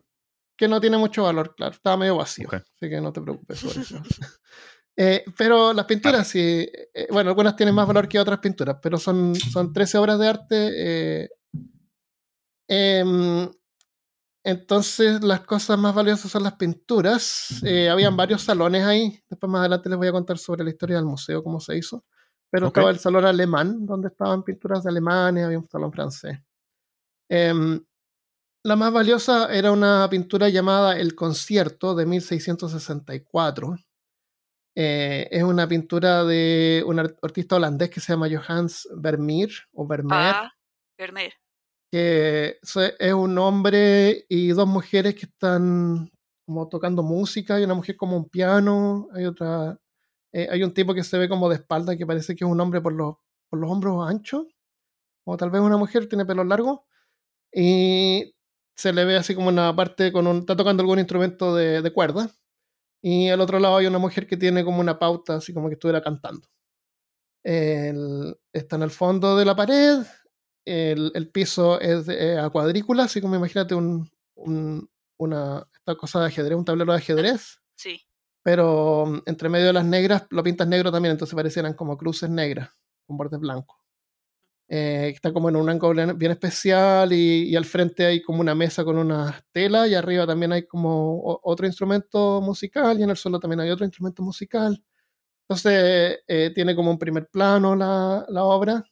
Que no tiene mucho valor, claro, estaba medio vacío, Ok. así que no te preocupes sobre eso. Eh, pero las pinturas, sí, eh, bueno, algunas tienen más valor que otras pinturas, pero son, son 13 obras de arte. eh, em, entonces, las cosas más valiosas son las pinturas. Eh, habían varios salones ahí. Después, más adelante, les voy a contar sobre la historia del museo, cómo se hizo. Pero Ok. estaba el salón alemán, donde estaban pinturas de alemanes, había un salón francés. Em, la más valiosa era una pintura llamada El Concierto de 1664. Eh, es una pintura de un ar- artista holandés que se llama Johannes Vermeer o Vermeer, Ah, Vermeer. que es un hombre y dos mujeres que están como tocando música. Hay una mujer como un piano, hay otra, eh, hay un tipo que se ve como de espalda que parece que es un hombre por los, por los hombros anchos, o tal vez una mujer tiene pelo largo y se le ve así como una parte con un, está tocando algún instrumento de, de cuerda. Y al otro lado hay una mujer que tiene como una pauta, así como que estuviera cantando. El- está en el fondo de la pared. El, el piso es de- eh, a cuadrícula, así como imagínate un, un- una esta cosa de ajedrez, un tablero de ajedrez. Sí. Pero mm, entre medio de las negras lo pintas negro también, entonces parecieran como cruces negras con bordes blancos. Eh, está como en un ángulo bien- especial y, y al frente hay como una mesa con una tela y arriba también hay como otro instrumento musical y en el suelo también hay otro instrumento musical. Entonces eh, tiene como un primer plano la, la obra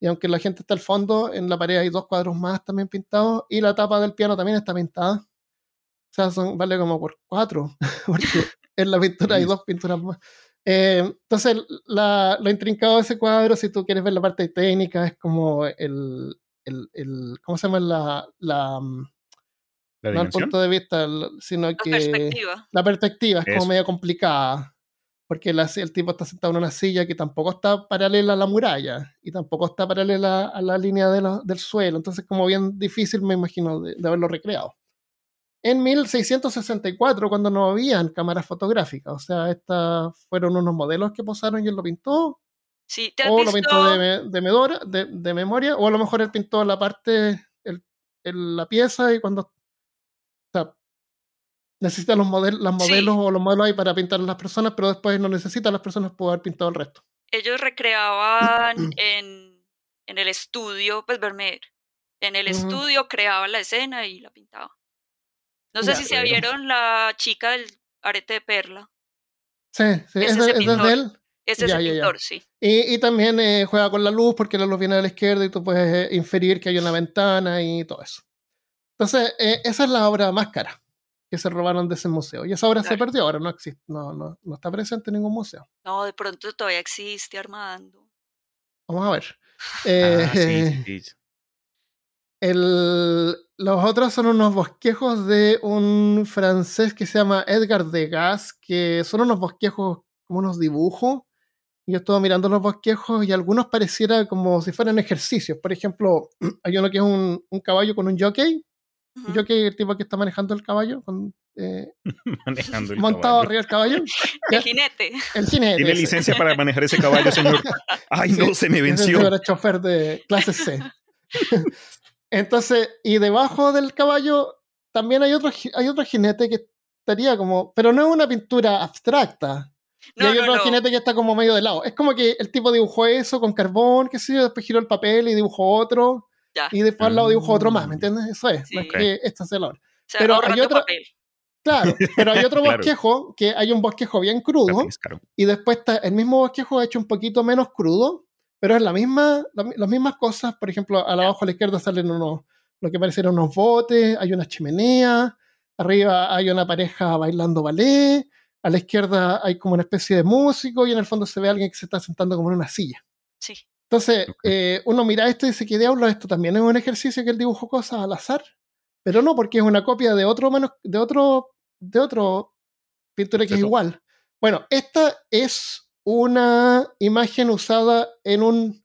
y aunque la gente está al fondo, en la pared hay dos cuadros más también pintados y la tapa del piano también está pintada. O sea, son, vale como por cuatro, porque en la pintura hay dos pinturas más. Eh, entonces, la- lo intrincado de ese cuadro, si tú quieres ver la parte técnica, es como el, el, el- ¿cómo se llama? La, la, mm, La no el punto de vista, sino La que perspectiva. la perspectiva es como Eso. media complicada, porque la- el tipo está sentado en una silla que tampoco está paralela a la muralla y tampoco está paralela a la línea de la- del suelo, entonces como bien difícil me imagino de, de haberlo recreado. En 1664, cuando no habían cámaras fotográficas, o sea, estas fueron unos modelos que posaron y él lo pintó, Sí, ¿te o lo pintó de, me- de, medora- de- de memoria, o a lo mejor él pintó la parte, el- el- la pieza y cuando... O sea, necesita los, Sí. modelos o los modelos ahí para pintar a las personas, pero después no necesita a las personas poder haber pintado el resto. Ellos recreaban en, en el estudio, pues Vermeer. En el estudio creaba la escena y la pintaba. No sé Ya, si se bueno. vieron la chica del arete de perla. Sí, sí, Ese es, es de, él. Ese Ya, es el ya, ya. pintor, sí. Y, y también eh, juega con la luz porque la luz viene de la izquierda y tú puedes eh, inferir que hay una ventana y todo eso. Entonces, eh, esa es la obra más cara que se robaron de ese museo. Y esa obra se perdió, ahora no existe, no, no, no está presente en ningún museo. No, de pronto todavía existe Armando. Vamos a ver. Ah, sí, sí, sí. El- los otros son unos bosquejos de un francés que se llama Edgar Degas, que son unos bosquejos como unos dibujos. Y yo estuve mirando los bosquejos y algunos pareciera como si fueran ejercicios. Por ejemplo, hay uno que es un, un caballo con un jockey. Ujú. Un jockey, el tipo que está manejando el caballo, con, eh, Manejando el montado caballo. arriba del caballo. El jinete. El jinete. ¿Tiene ese. licencia para manejar ese caballo, señor? Ay, no, Sí, se me venció. era chofer de clase C. Entonces, y debajo del caballo también hay otro, hay otro jinete que estaría como, pero no es una pintura abstracta. Y No, hay no, otro no. jinete que está como medio de lado. Es como que el tipo dibujó eso con carbón, qué sé yo, después giró el papel y dibujó otro, Ya. y después al lado dibujó otro más, ¿me Mm. entiendes? Eso es, no es Sí. que esta sea la obra. O sea, pero hay papel. Claro, pero hay otro bosquejo que hay un bosquejo bien crudo y después está el mismo bosquejo hecho un poquito menos crudo, pero es la misma, las mismas cosas. Por ejemplo, a la abajo a la izquierda salen unos, lo que parecen unos botes, hay una chimenea, arriba hay una pareja bailando ballet, a la izquierda hay como una especie de músico y en el fondo se ve a alguien que se está sentando como en una silla. Sí. Entonces, eh, uno mira esto y dice, ¿qué diablo? Esto también es un ejercicio que él dibujó cosas al azar. Pero no, porque es una copia de otro, de otro, de otro pintura que es igual. Bueno, esta es una imagen usada en un...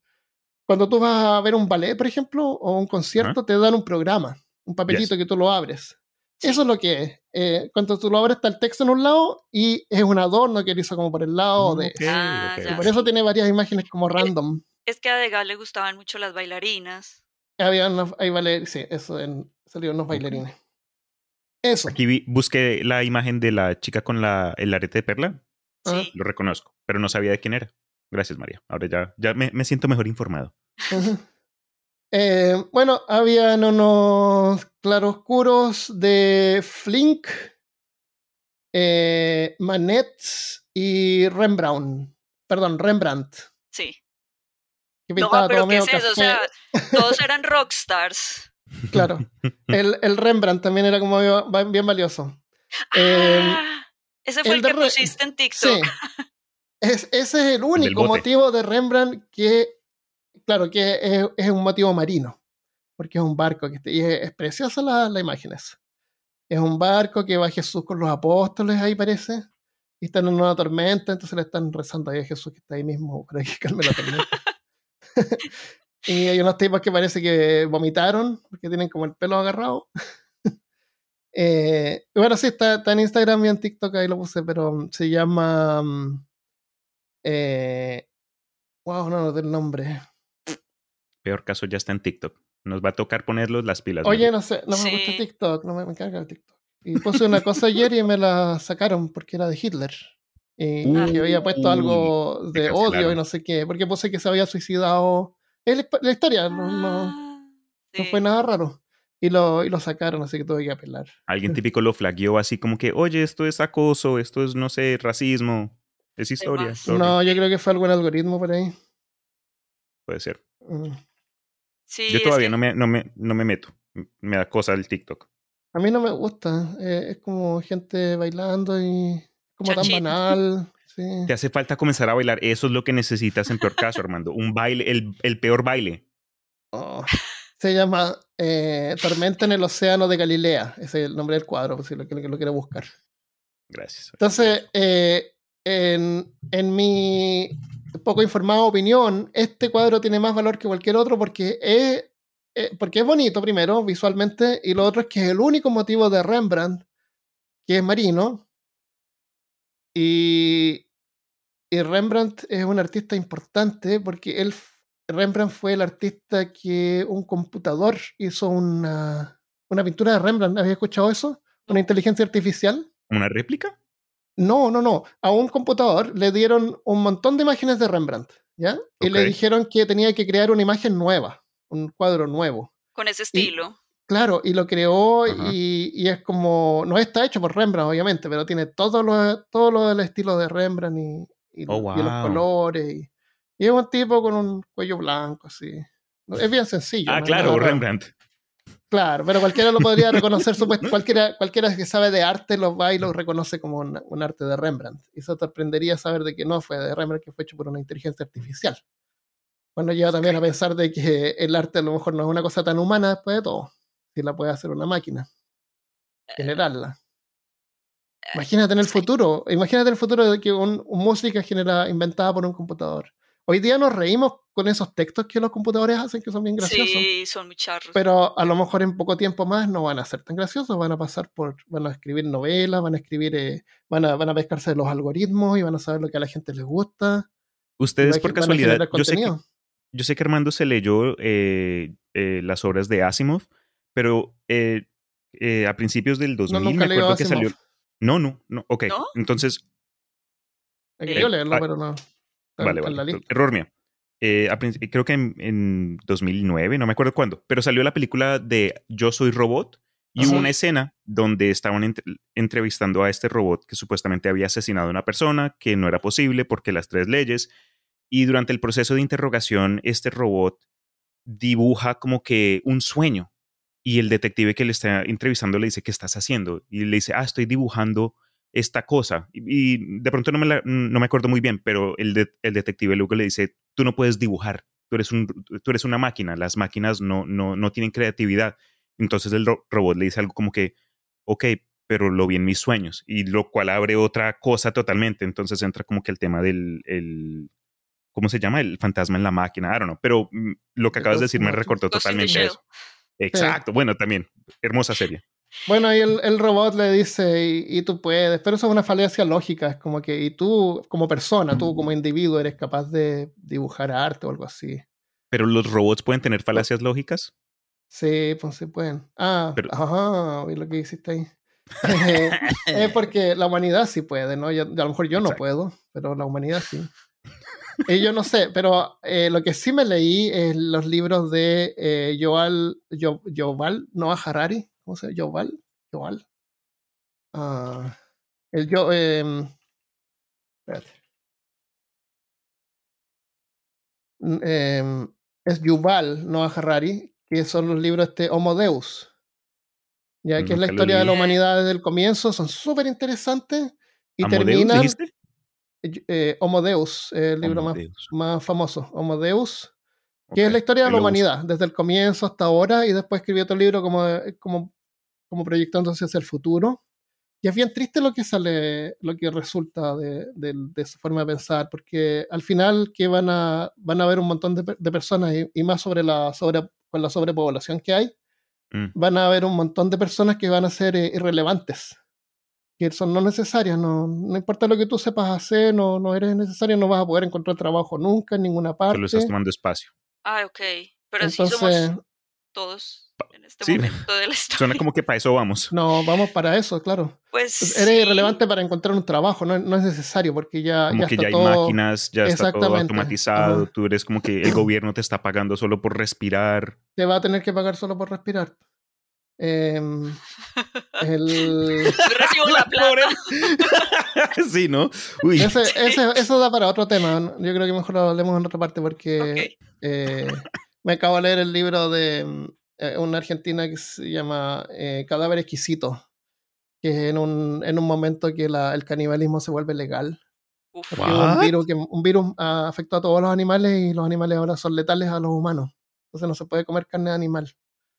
Cuando tú vas a ver un ballet, por ejemplo, o un concierto, te dan un programa, un papelito que tú lo abres. Eso es lo que es. Eh, cuando tú lo abres está el texto en un lado y es un adorno que él hizo como por el lado de... Ah, por eso tiene varias imágenes como random. Es que a Degas le gustaban mucho las bailarinas. Había unos, hay sí, eso en, salieron unos bailarines. Eso. Aquí busqué la imagen de la chica con la, el arete de perla. Sí. Lo reconozco, pero no sabía de quién era. Gracias, María. Ahora ya, ya me, me siento mejor informado. eh, bueno, habían unos claroscuros de Flink, eh, Manet y Rembrandt. Perdón, Rembrandt. Sí no, pero ¿qué es eso? O sea, todos eran rockstars. Claro. El, el, Rembrandt también era como bien, valioso. Em, ah, ese fue el, que pusiste en TikTok. Sí. Es, ese es el único motivo de Rembrandt que, claro, que es, es, un motivo marino, porque es un barco que y es, preciosa la, la imagen esa. Es un barco que va Jesús con los apóstoles, ahí parece, y están en una tormenta, entonces le están rezando ahí a Jesús que está ahí mismo para que calme la tormenta. y hay unos tipos que parece que vomitaron, porque tienen como el pelo agarrado. Eh, bueno, sí, está, en Instagram y en TikTok, ahí lo puse, pero se llama... Mm, eh, wow, no, no el nombre. Peor caso, ya está en TikTok. Nos va a tocar ponerlos las pilas. Oye, no sé, no me gusta TikTok, no me, me encarga el TikTok. Y puse una cosa ayer y me la sacaron porque era de Hitler. Y había puesto algo de odio y no sé qué, porque puse que se había suicidado. Es la historia, no, no, ah, fue nada raro. Y lo, y lo sacaron, así que tuve que apelar. Alguien típico lo flagueó así como que, oye, esto es acoso, esto es, no sé, racismo, es historia. No, yo creo que fue algún algoritmo por ahí. Puede ser. Mm. yo todavía no, me, no, me, no me meto, me da cosa el TikTok. A mí no me gusta, eh, es como gente bailando y como tan banal. Te hace falta comenzar a bailar. Eso es lo que necesitas en peor caso, Armando. Un baile, el, el peor baile. Oh, se llama eh, Tormenta en el Océano de Galilea. Ese es el nombre del cuadro, si lo, lo, lo quiere buscar. Gracias. Entonces, eh, en, en, mi poco informada opinión, este cuadro tiene más valor que cualquier otro porque es, eh, porque es bonito, primero, visualmente, y lo otro es que es el único motivo de Rembrandt, que es marino, y, Rembrandt es un artista importante porque él, Rembrandt fue el artista que un computador hizo una, una pintura de Rembrandt. ¿Había escuchado eso? ¿Una inteligencia artificial? ¿Una réplica? No, no, no. A un computador le dieron un montón de imágenes de Rembrandt, ¿ya? Y le dijeron que tenía que crear una imagen nueva, un cuadro nuevo. Con ese estilo. Claro, y lo creó y, es como, no está hecho por Rembrandt, obviamente, pero tiene todo lo, todo lo del estilo de Rembrandt y, oh, los colores. Y, es un tipo con un cuello blanco, así. Es bien sencillo. Ah, claro, Rembrandt. Claro, pero cualquiera lo podría reconocer, supuesto, cualquiera, cualquiera que sabe de arte lo va y lo reconoce como un, arte de Rembrandt. Y se sorprendería saber de que no fue de Rembrandt, que fue hecho por una inteligencia artificial. Bueno, lleva también a pensar de que el arte a lo mejor no es una cosa tan humana después de todo si la puede hacer una máquina. Eh, generarla. Eh, imagínate en el futuro, imagínate en el futuro de que un, música genera, inventada por un computador. Hoy día nos reímos con esos textos que los computadores hacen que son bien graciosos. Sí, son muy charros. Pero a lo mejor en poco tiempo más no van a ser tan graciosos, van a pasar por, van a escribir novelas, van a escribir, eh, van, a, van a pescarse de los algoritmos y van a saber lo que a la gente les gusta. Ustedes por casualidad, yo sé, que, yo sé, que, Armando se leyó las obras de Asimov pero eh, eh, a principios del 2000 me acuerdo que salió. No, no, no. Ok, entonces. Hay que leerlo, pero no. Vale, vale. Error mío. Eh, creo que en, 2009, no me acuerdo cuándo, pero salió la película de Yo Soy Robot Y hubo una escena donde estaban entrevistando a este robot que supuestamente había asesinado a una persona, que no era posible porque las tres leyes. Y durante el proceso de interrogación, este robot dibuja como que un sueño. Y el detective que le está entrevistando le dice, ¿qué estás haciendo? Y le dice, ah, estoy dibujando esta cosa. Y, de pronto no me, no me acuerdo muy bien, pero el, el detective luego le dice, tú no puedes dibujar, tú eres, un, tú eres una máquina, las máquinas no, no, no tienen creatividad. Entonces el robot le dice algo como que, ok, pero lo vi en mis sueños, y lo cual abre otra cosa totalmente. Entonces entra como que el tema del, el, ¿cómo se llama? El fantasma en la máquina, I don't know. Pero mm, lo que acabas de decir me recortó totalmente eso. Exacto, bueno, también, hermosa serie. Bueno, y el, el robot le dice, y, tú puedes, pero eso es una falencia lógica, es como que, y tú como persona, tú como individuo, eres capaz de dibujar arte o algo así. ¿Pero los robots pueden tener falacias lógicas? Sí, pues sí pueden. Ah, ajá, vi lo que hiciste ahí. es porque la humanidad sí puede, ¿no? a lo mejor yo no puedo, pero la humanidad sí. Y yo no sé, pero eh, lo que sí me leí es los libros de eh, Yoval, Yoval Noah Harari, ¿cómo se llama? Yoval, Yoval. Ah, el yo, eh, espérate. Eh, es Yuval Noah Harari, que son los libros este Homo Deus, ya que es la historia de la humanidad desde el comienzo, son súper interesantes y terminan... Eh, Homo Deus, el libro más, más, famoso, Homo Deus, que es la historia de la humanidad, desde el comienzo hasta ahora, y después escribió otro libro como, como, como proyectándose hacia el futuro. Y es bien triste lo que sale, lo que resulta de, de, su forma de pensar, porque al final que van a, van a haber un montón de, de personas, y, más sobre la, sobre, con la sobrepoblación que hay, mm. van a haber un montón de personas que van a ser eh, irrelevantes, que son no necesarias, no, no importa lo que tú sepas hacer, no, no eres necesario, no vas a poder encontrar trabajo nunca en ninguna parte. Solo estás tomando espacio. Ah, ok. Pero Entonces, somos todos este momento de la historia. Suena como que para eso vamos. No, vamos para eso, claro. Pues eres irrelevante para encontrar un trabajo, no, no es necesario porque ya, como que ya hay máquinas, ya está todo automatizado, tú eres como que el gobierno te está pagando solo por respirar. Te va a tener que pagar solo por respirar. Eh, el... Recibo la plata. sí, ¿no? Uy. Ese, ese, eso da para otro tema. Yo creo que mejor lo hablemos en otra parte porque eh, me acabo de leer el libro de eh, una argentina que se llama eh, Cadáver Exquisito, que es en un, en un momento que la, el canibalismo se vuelve legal. Porque un virus, que, un virus afectó a todos los animales y los animales ahora son letales a los humanos. Entonces no se puede comer carne de animal.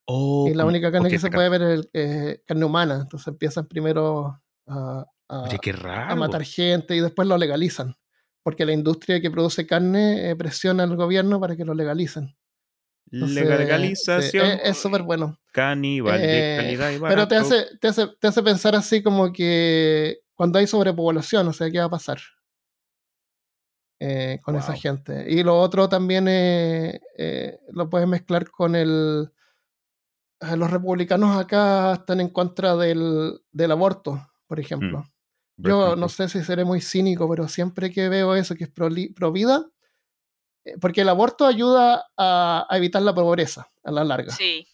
Oh, y la única carne que se puede ver es eh, carne humana. Entonces empiezan primero a, a, matar gente y después lo legalizan. Porque la industria que produce carne presiona al gobierno para que lo legalicen. Legalización. es súper bueno. Caníbal de calidad y barato. Pero te hace, te, hace, te hace pensar así como que cuando hay sobrepoblación, o sea, ¿qué va a pasar? Eh, con esa gente. Y lo otro también eh, lo puedes mezclar con el. Los republicanos acá están en contra del, del aborto, por ejemplo. Mm. Yo no sé si seré muy cínico, pero siempre que veo eso, que es pro, pro vida, eh, porque el aborto ayuda a, evitar la pobreza a la larga. Sí.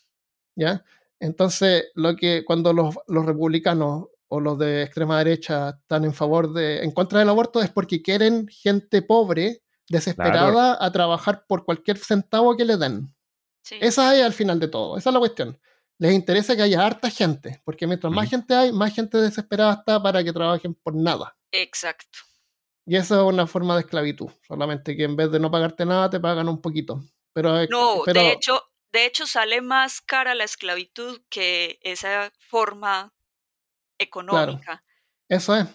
¿Ya? Entonces, lo que cuando los, los, republicanos o los de extrema derecha están en favor de, en contra del aborto es porque quieren gente pobre, desesperada, a trabajar por cualquier centavo que le den. Sí. Esa es al final de todo, esa es la cuestión. Les interesa que haya harta gente, porque mientras más gente hay, más gente desesperada está para que trabajen por nada. Exacto. Y esa es una forma de esclavitud, solamente que en vez de no pagarte nada, te pagan un poquito. Pero, no, de, hecho, de hecho sale más cara la esclavitud que esa forma económica. eso es.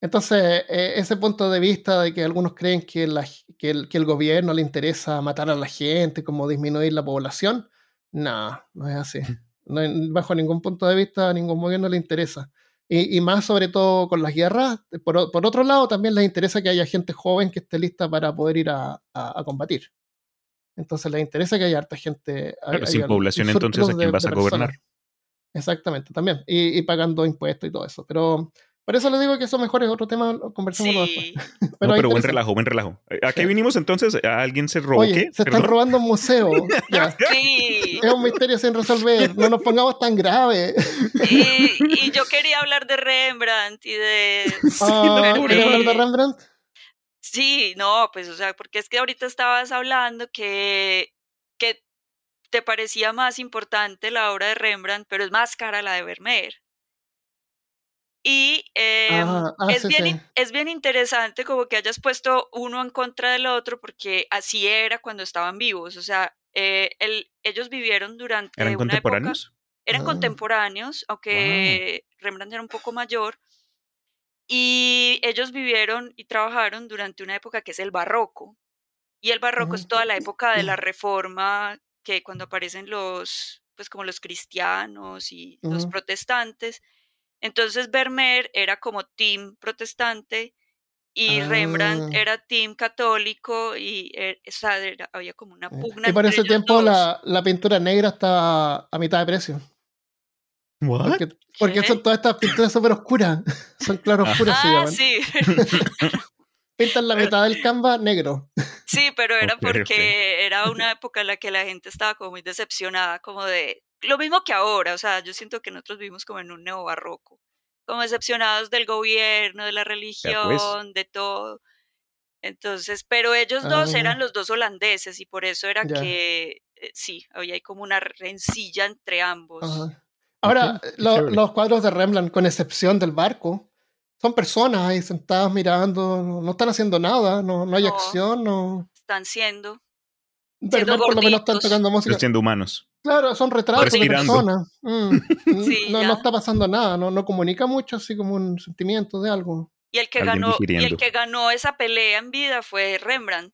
Entonces, e, ese punto de vista de que algunos creen que, la, que, el, que, el, gobierno le interesa matar a la gente, como disminuir la población, no, no es así. No, bajo ningún punto de vista, a ningún gobierno le interesa. Y, más sobre todo con las guerras. Por, otro lado, también les interesa que haya gente joven que esté lista para poder ir a, combatir. Entonces les interesa que haya harta gente. sin población, entonces, ¿a quién vas a gobernar? Exactamente, también. Y, pagando impuestos y todo eso. Pero, Por eso le digo que eso mejor es otro tema, lo conversamos Sí, después. Pero, ahí pero buen relajo, buen relajo. Eh, ¿A qué vinimos entonces? ¿A ¿Alguien se robó Oye, qué? se están Perdón. robando un museo. Ya. sí. Es un misterio sin resolver. No nos pongamos tan grave. Y, y yo quería hablar de Rembrandt y de... Ah, lo ¿quieres hablar de. Rembrandt? Sí, no, pues, o sea, porque es que ahorita estabas hablando que, que te parecía más importante la obra de Rembrandt, pero es más cara la de Vermeer. Y em, ah, es, sí, bien, sí. es bien interesante como que hayas puesto uno en contra del otro, porque así era cuando estaban vivos. O sea, eh, el- ellos vivieron durante ¿Eran una época contemporáneos? eran Ah. contemporáneos, aunque Rembrandt era un poco mayor, y ellos vivieron y trabajaron durante una época que es el barroco. Y el barroco es Ujú. toda la época de la reforma, que cuando aparecen los, pues como los cristianos y los protestantes. Entonces Vermeer era como team protestante y Rembrandt Ah. era team católico y eh, o sea, era- había como una Eh, pugna Y por ese tiempo la, la pintura negra está a mitad de precio. ¿What? Porque, son todas estas pinturas súper oscuras. Son claroscuras se Ah, llaman. sí, Pintan la mitad del canva negro. Sí, pero era porque era una época en la que la gente estaba como muy decepcionada, como de lo mismo que ahora, o sea, yo siento que nosotros vivimos como en un neobarroco, como decepcionados del gobierno, de la pues. religión, de todo. Entonces, pero ellos dos Ah. eran los dos holandeses y por eso era Ya. que eh, sí, había ahí como una rencilla entre ambos. Ajá. Ahora, lo- chévere. los cuadros de Rembrandt, con excepción del barco, son personas ahí sentadas mirando, no, no están haciendo nada, no, no hay No. acción, no. Están siendo Vermeer por lo menos están tocando música. Pero siendo humanos. Claro, son retratos de Respirando. personas. Mm. Sí, no, está pasando nada, no, no comunica mucho, así como un sentimiento de algo. y el que Alguien ganó y el que ganó esa pelea en vida fue Rembrandt.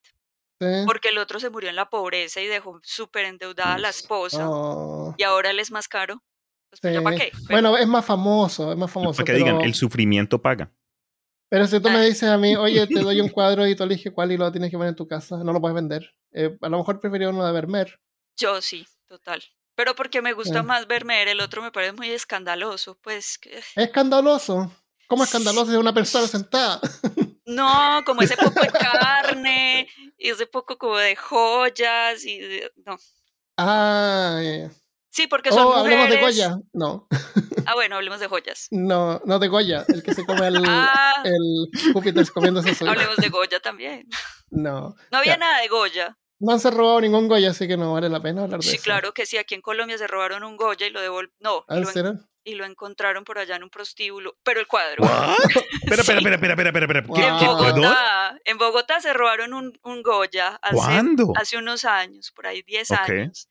¿sí? porque el otro se murió en la pobreza y dejó súper endeudada a la esposa Oh, y ahora él es más caro. Pues, pues. Pero- Bueno, es más famoso, es más famoso. Para que pero, digan, el sufrimiento paga. Pero si tú me Ah. dices a mí, oye, te doy un cuadro y tú eliges cuál y lo tienes que poner en tu casa, no lo puedes vender. Eh, a lo mejor preferiría uno de Vermeer. yo sí, total. Pero porque me gusta más Vermeer, el otro me parece muy escandaloso, pues escandaloso. ¿Cómo escandaloso es una persona sentada? no, como ese poco de carne y ese poco como de joyas y de- no. Ah. Sí, porque son Oh, hablemos de mujeres. Goya. No, Ah, bueno, hablemos de joyas. no, no de Goya, el que se come el, Ah, el Júpiter comiéndose su hablemos de Goya también. No. No había Ya. nada de Goya. No han se robado ningún Goya, así que no vale la pena hablar de Sí, eso. claro que sí, aquí en Colombia se robaron un Goya y lo devolvieron. No, ¿Ah, y ¿En lo, en- y lo encontraron por allá en un prostíbulo. Pero el cuadro. Espera, espera, Sí. espera, espera, espera, espera, espera. ¿Qué- En. Bogotá, en Bogotá se robaron un, un Goya hace, ¿Cuándo? hace unos años, por ahí 10 Ok. años.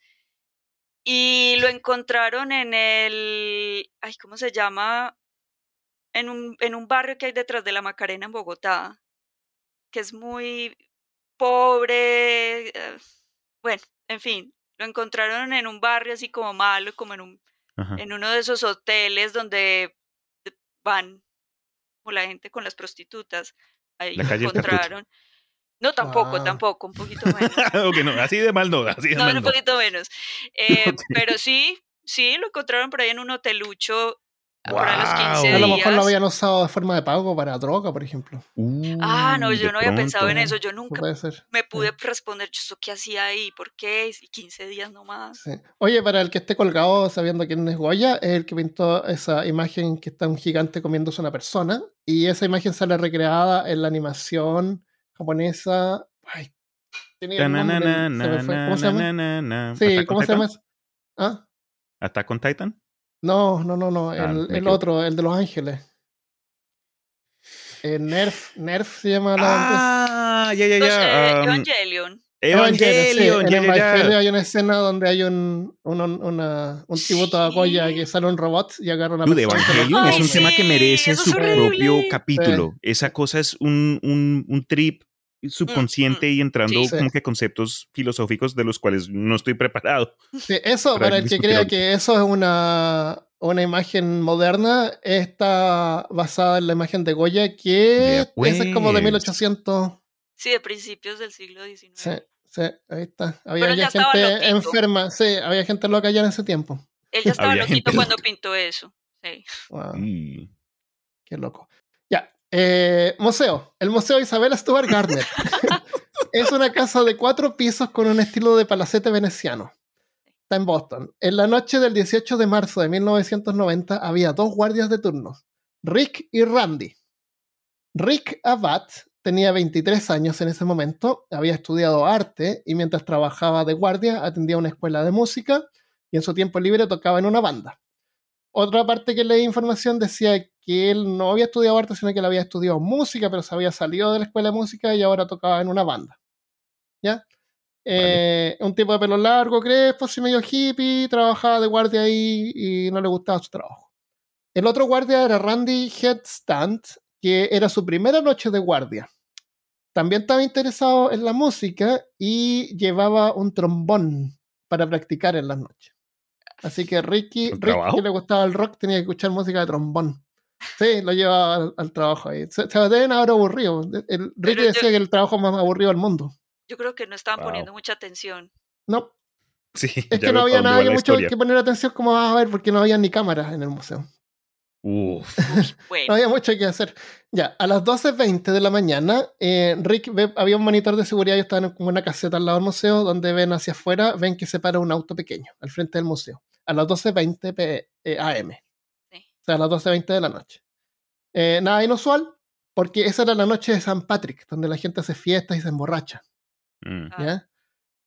Y lo encontraron en el, ay, ¿cómo se llama? En un, en un barrio que hay detrás de la Macarena en Bogotá, que es muy pobre. eh, Bueno, en fin, lo encontraron en un barrio así como malo, como en un Ajá. en uno de esos hoteles donde van como la gente con las prostitutas. Ahí La lo encontraron. No, tampoco, Ah. tampoco, un poquito menos. ok, no, así de mal no, así de No, mal un no. poquito menos. Eh. Pero sí, sí, lo encontraron por ahí en un hotelucho por ahí a los Guau. 15 A lo mejor lo días. habían usado de forma de pago para droga, por ejemplo. Ah, no, yo no había pensado en eso. Yo nunca puede ser. me pude responder, ¿yo qué hacía ahí? ¿Por qué? Y 15 días nomás. Sí. Oye, para el que esté colgado sabiendo quién es Goya, es el que pintó esa imagen que está un gigante comiéndose a una persona. Y esa imagen sale recreada en la animación japonesa. Ay, tenía. ¿Cómo se llama? Sí, ¿Attack on ¿cómo se llama? ¿Ah? ¿Attack on Titan? No, no, no, no. Ah, El, me el otro, el de Los Ángeles. Eh, Nerf, Nerf se llama la empresa. Ah, ya, ya, Entonces, ya. um, Evangelion. Evangelion, sí, ya, en. Evangelion hay una escena donde hay un, un, un- una- un tributo a Goya que sale un robot y agarra una Dude, y Evangelion es un tema que merece su propio capítulo. Esa cosa es un, un, un trip subconsciente y entrando sí. Sí. como que conceptos filosóficos de los cuales no estoy preparado. Sí, eso, Para para el que crea que eso es una, una imagen moderna, está basada en la imagen de Goya, que es como de pues. 1800. Sí, de principios del siglo XIX. Sí, sí, ahí está. Había gente enferma, sí, había gente loca ya en ese tiempo. Él ya estaba Había loquito gente cuando loca. pintó eso. Sí. Wow, Y- Qué loco. Ya. Eh, museo. El Museo Isabel Stuart Gardner. es una casa de cuatro pisos con un estilo de palacete veneciano. Está en Boston. En la noche del 18 de marzo de 1990 había dos guardias de turno, Rick y Randy. Rick Abad tenía 23 años en ese momento, había estudiado arte y mientras trabajaba de guardia atendía una escuela de música y en su tiempo libre tocaba en una banda. Otra parte que leí información decía que él no había estudiado arte, sino que él había estudiado música, pero se había salido de la escuela de música y ahora tocaba en una banda. ¿Ya? Eh, un tipo de pelo largo, crespo, así medio hippie, trabajaba de guardia ahí y no le gustaba su trabajo. El otro guardia era Randy Headstand, que era su primera noche de guardia. También estaba interesado en la música y llevaba un trombón para practicar en las noches. Así que Ricky, Ricky que le gustaba el rock, tenía que escuchar música de trombón. Sí, lo llevaba al, trabajo ahí. Se, se deben haber aburrido. El, Ricky decía que el trabajo más aburrido del mundo yo creo que no estaban poniendo mucha atención. No. Sí, es que no había nada que mucho que poner atención como vas a ver porque no había ni cámaras en el museo. Uf. No había mucho que hacer. Ya, a las 12.20 de la mañana, eh, Rick ve, había un monitor de seguridad y estaban como una caseta al lado del museo donde ven hacia afuera, ven que se para un auto pequeño al frente del museo. A las 12.20 eh, AM. O sea, a las 12.20 de la noche. Eh, nada inusual, porque esa era la noche de San Patrick, donde la gente hace fiestas y se emborracha. Mm. Ah.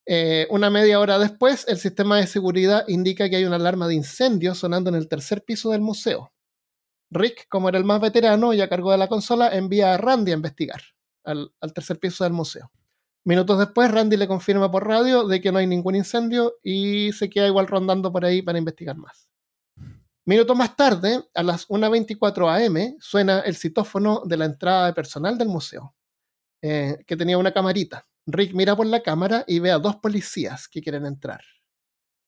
Eh, una media hora después, el sistema de seguridad indica que hay una alarma de incendio sonando en el tercer piso del museo. Rick, como era el más veterano y a cargo de la consola, envía a Randy a investigar al, tercer piso del museo. Minutos después, Randy le confirma por radio de que no hay ningún incendio y se queda igual rondando por ahí para investigar más. Minutos más tarde, a las 1.24 am, suena el citófono de la entrada de personal del museo, eh, que tenía una camarita. Rick mira por la cámara y ve a dos policías que quieren entrar.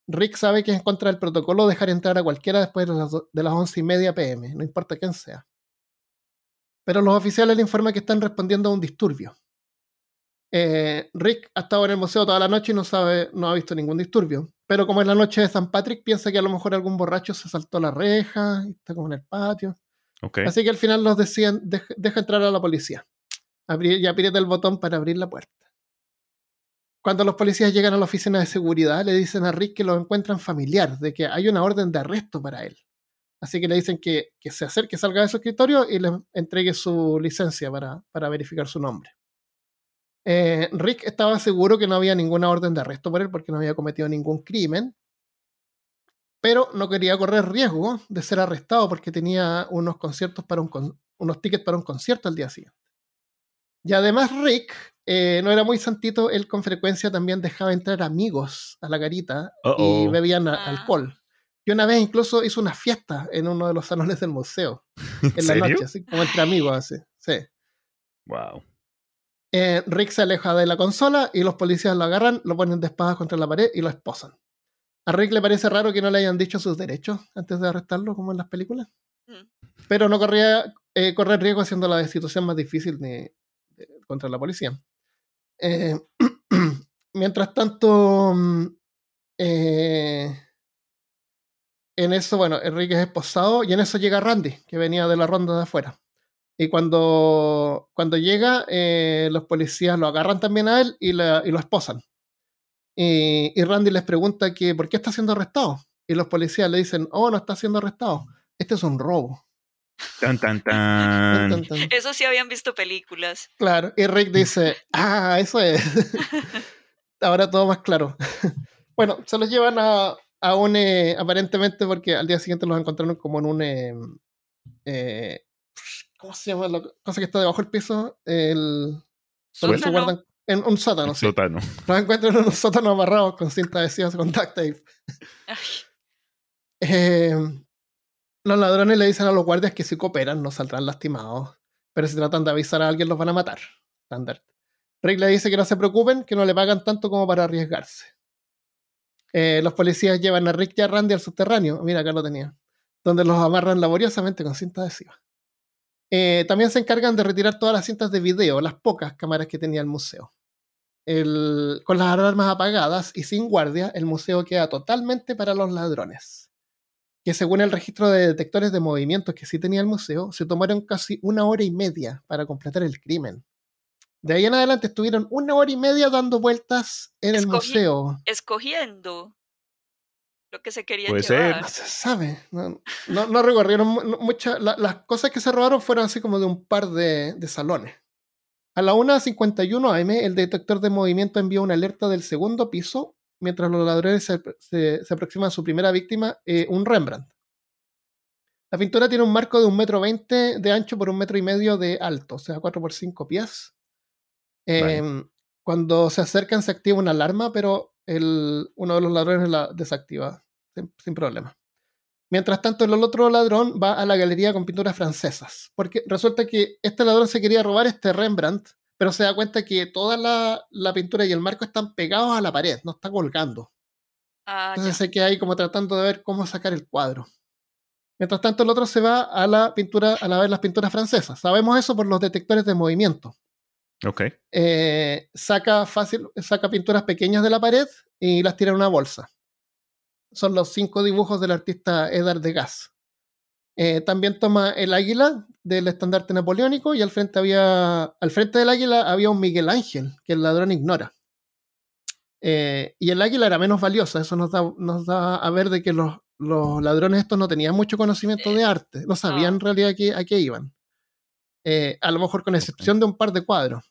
Rick sabe que es en contra del protocolo dejar entrar a cualquiera después de las, de las 11 y media pm, no importa quién sea. Pero los oficiales le informan que están respondiendo a un disturbio. Eh, Rick ha estado en el museo toda la noche y no sabe, no ha visto ningún disturbio. Pero como es la noche de San Patrick, piensa que a lo mejor algún borracho se saltó la reja y está como en el patio. Así que al final los decían, deja, entrar a la policía. y aprieta el botón para abrir la puerta. Cuando los policías llegan a la oficina de seguridad, le dicen a Rick que lo encuentran familiar, de que hay una orden de arresto para él. Así que le dicen que, se acerque, salga de su escritorio y le entregue su licencia para, verificar su nombre. Eh, Rick estaba seguro que no había ninguna orden de arresto por él porque no había cometido ningún crimen, pero no quería correr riesgo de ser arrestado porque tenía unos conciertos para un, unos tickets para un concierto al día siguiente. Y además Rick eh, no era muy santito, él con frecuencia también dejaba entrar amigos a la garita y bebían ah. alcohol. Y una vez incluso hizo una fiesta en uno de los salones del museo, en la noche, así como entre amigos, así. Sí. Wow. Eh, Rick se aleja de la consola y los policías lo agarran, lo ponen de espadas contra la pared y lo esposan. A Rick le parece raro que no le hayan dicho sus derechos antes de arrestarlo, como en las películas. Mm. Pero no corría eh, correr riesgo haciendo la situación más difícil contra la policía. Eh, mientras tanto, mm, eh, en eso, bueno, Enrique es esposado y en eso llega Randy, que venía de la ronda de afuera. Y cuando, cuando llega, eh, los policías lo agarran también a él y, lo esposan. Y, y, Randy les pregunta que por qué está siendo arrestado. Y los policías le dicen, oh, no está siendo arrestado. Este es un robo. Tan, tan, tan. Eso sí habían visto películas. Claro, y Rick dice, ah, eso es. Ahora todo más claro. bueno, se los llevan a, a un, eh, aparentemente porque al día siguiente los encontraron como en un, eh, eh, ¿cómo se llama? La cosa que está debajo del piso. El, se guardan en un sótano. Sí. sótano. Los encuentran en un sótano amarrados con cinta adhesiva con duct tape. Los ladrones le dicen a los guardias que si cooperan no saldrán lastimados, pero si tratan de avisar a alguien los van a matar. Standard. Rick le dice que no se preocupen, que no le pagan tanto como para arriesgarse. Eh, los policías llevan a Rick y a Randy al subterráneo, mira acá lo tenía, donde los amarran laboriosamente con cinta adhesiva. Eh, también se encargan de retirar todas las cintas de video, las pocas cámaras que tenía el museo. con las alarmas apagadas y sin guardia, el museo queda totalmente para los ladrones que según el registro de detectores de movimientos que sí tenía el museo, se tomaron casi una hora y media para completar el crimen. De ahí en adelante estuvieron una hora y media dando vueltas en el museo. Escogiendo lo que se quería Puede llevar. ser. No se sabe. No, no, no recorrieron mu- muchas. la- las cosas que se robaron fueron así como de un par de, de salones. A la 1.51 am, el detector de movimiento envió una alerta del segundo piso mientras los ladrones se, se- se aproximan a su primera víctima, eh, un Rembrandt. La pintura tiene un marco de un metro veinte de ancho por un metro y medio de alto, o sea, 4 por 5 pies. Vale. Em, Cuando se acercan se activa una alarma, pero el, uno de los ladrones la desactiva sin, sin problema. Mientras tanto, el otro ladrón va a la galería con pinturas francesas, porque resulta que este ladrón se quería robar este Rembrandt, pero se da cuenta que toda la, la pintura y el marco están pegados a la pared, no está colgando. Ah, ya. Entonces se queda ahí como tratando de ver cómo sacar el cuadro. Mientras tanto, el otro se va a la pintura, a la ver las pinturas francesas. Sabemos eso por los detectores de movimiento. Ok. Eh, saca fácil, saca pinturas pequeñas de la pared y las tira en una bolsa. Son los cinco dibujos del artista Edard Degas. Eh, también toma el águila del estandarte napoleónico y al frente había al frente del águila había un Miguel Ángel que el ladrón ignora. Eh, y el águila era menos valiosa, eso nos da, nos da a ver de que los, los ladrones estos no tenían mucho conocimiento de arte, no sabían en realidad a qué, a qué iban. Eh, a lo mejor con excepción de un par de cuadros.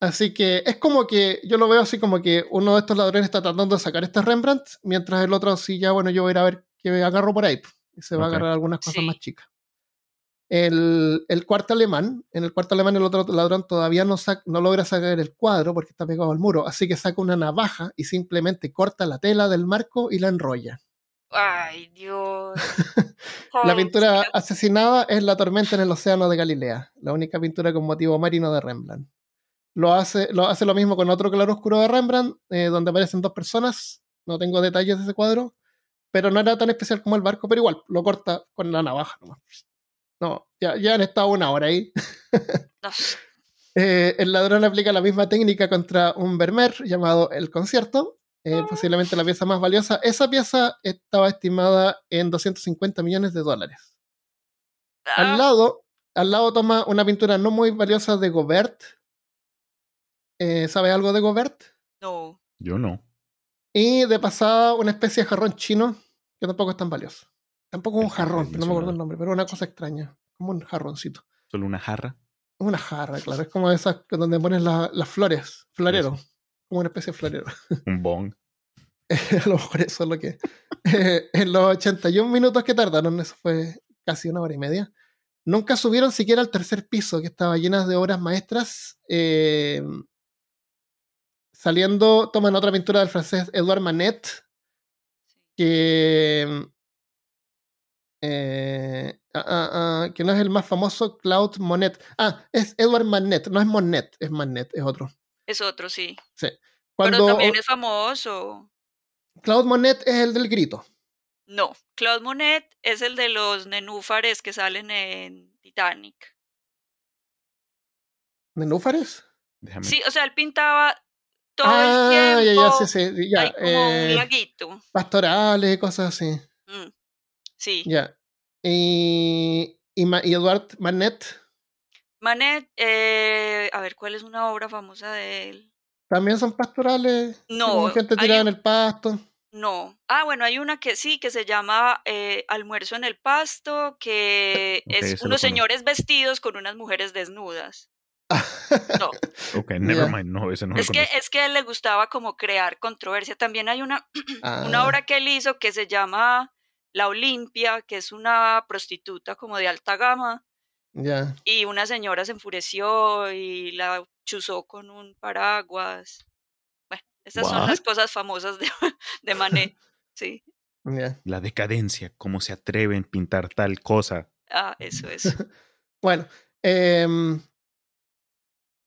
Así que es como que yo lo veo así como que uno de estos ladrones está tratando de sacar este Rembrandt, mientras el otro sí ya, bueno, yo voy a ir a ver qué agarro por ahí. Y se va a agarrar algunas cosas Sí. más chicas. El, el cuarto alemán, en el cuarto alemán el otro ladrón todavía no, no logra sacar el cuadro porque está pegado al muro, así que saca una navaja y simplemente corta la tela del marco y la enrolla. Ay, Dios. La pintura asesinada es La tormenta en el océano de Galilea, la única pintura con motivo marino de Rembrandt. Lo hace lo, hace lo mismo con otro claroscuro de Rembrandt, eh, donde aparecen dos personas. No tengo detalles de ese cuadro, pero no era tan especial como el barco, pero igual, lo corta con la navaja nomás. No, ya, ya han estado una hora ahí. no, Eh, el ladrón aplica la misma técnica contra un Vermeer llamado El Concierto, eh, posiblemente la pieza más valiosa. Esa pieza estaba estimada en 250 millones de dólares. Al Ah, lado, al lado toma una pintura no muy valiosa de Gobert. Eh, ¿Sabe algo de Gobert? no. Yo no. Y de pasada una especie de jarrón chino que tampoco es tan valioso. Tampoco es un jarrón, no me acuerdo el nombre, pero una cosa extraña, como un jarroncito. Solo una jarra. Una jarra, claro, es como esas donde pones la- las flores, florero, como una especie de florero. Un bong. a lo mejor eso es lo que. Eh, en los 81 minutos que tardaron, eso fue casi una hora y media, nunca subieron siquiera al tercer piso, que estaba llenas de obras maestras. eh, saliendo, toman otra pintura del francés Edouard Manet, que. eh, ah, ah, ah, que no es el más famoso, Claude Monet. Ah, es Edouard Manet, no es Monet, es Manet, es otro. Es otro, sí. Cuando Pero también es famoso. Claude Monet es el del grito. No, Claude Monet es el de los nenúfares que salen en Titanic. ¿Nenúfares? Déjame. Sí, o sea, él pintaba todo ah, el ya, tiempo. ya, sí, sí, ya. hay como eh, un laguito. pastorales, cosas así. Mm, Sí. Ya. Y, y, y Edouard Manet Manet, eh, a ver, ¿cuál es una obra famosa de él? también son pastorales. No, gente tirada un- en el pasto. No. Ah, bueno, hay una que sí, que se llama eh, Almuerzo en el Pasto, que es unos señores vestidos con unas mujeres desnudas. No, Ok, never mind. No, ese no es que, es que le gustaba como crear controversia. También hay una, una Ah, obra que él hizo que se llama La Olimpia, que es una prostituta como de alta gama, Ya. y una señora se enfureció y la chuzó con un paraguas. Bueno, esas son las cosas famosas de, de Manet. Sí, Ya. La decadencia. ¿Cómo se atreven a pintar tal cosa? ah, eso es. Bueno. em,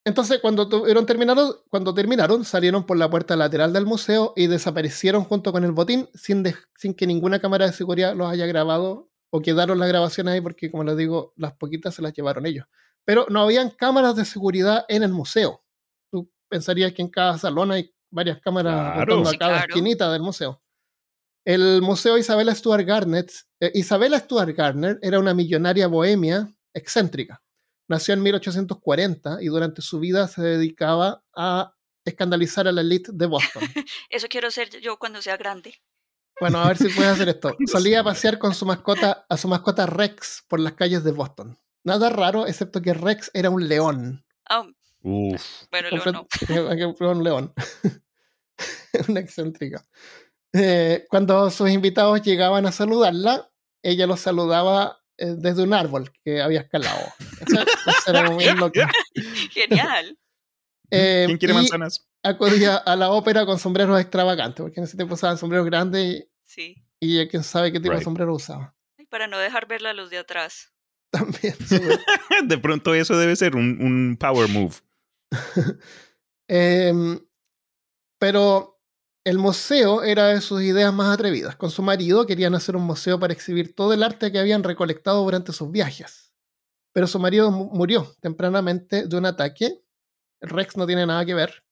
entonces, cuando tuvieron terminaron, cuando terminaron, salieron por la puerta lateral del museo y desaparecieron junto con el botín sin, que ninguna cámara de seguridad los haya grabado o quedaron las grabaciones ahí porque, como les digo, las poquitas se las llevaron ellos. Pero no habían cámaras de seguridad en el museo. Tú pensarías que en cada salón hay varias cámaras Claro. a cada claro. esquinita del museo. El Museo Isabella Stuart Garnet, eh, Isabella Stuart Gardner era una millonaria bohemia excéntrica. Nació en 1840 y durante su vida se dedicaba a escandalizar a la elite de Boston. Eso quiero ser yo cuando sea grande. Bueno, a ver si puedes hacer esto. Solía pasear con su mascota, a su mascota Rex por las calles de Boston. Nada raro, excepto que Rex era un león. Ah, Uf. bueno, luego no. Un león. una excéntrica. Eh, cuando sus invitados llegaban a saludarla, ella los saludaba eh, desde un árbol que había escalado. Eso, eso era muy loco. Genial. Eh, ¿Quién quiere y manzanas? acudía a la ópera con sombreros extravagantes, porque en ese tiempo usaban sombreros grandes Sí. y, y quién sabe qué tipo de Right. sombrero usaba. Y para no dejar verla a los de atrás. También. De pronto eso debe ser un, un power move. Em, pero el museo era de sus ideas más atrevidas. Con su marido querían hacer un museo para exhibir todo el arte que habían recolectado durante sus viajes. Pero su marido mu- murió tempranamente de un ataque. Rex no tiene nada que ver.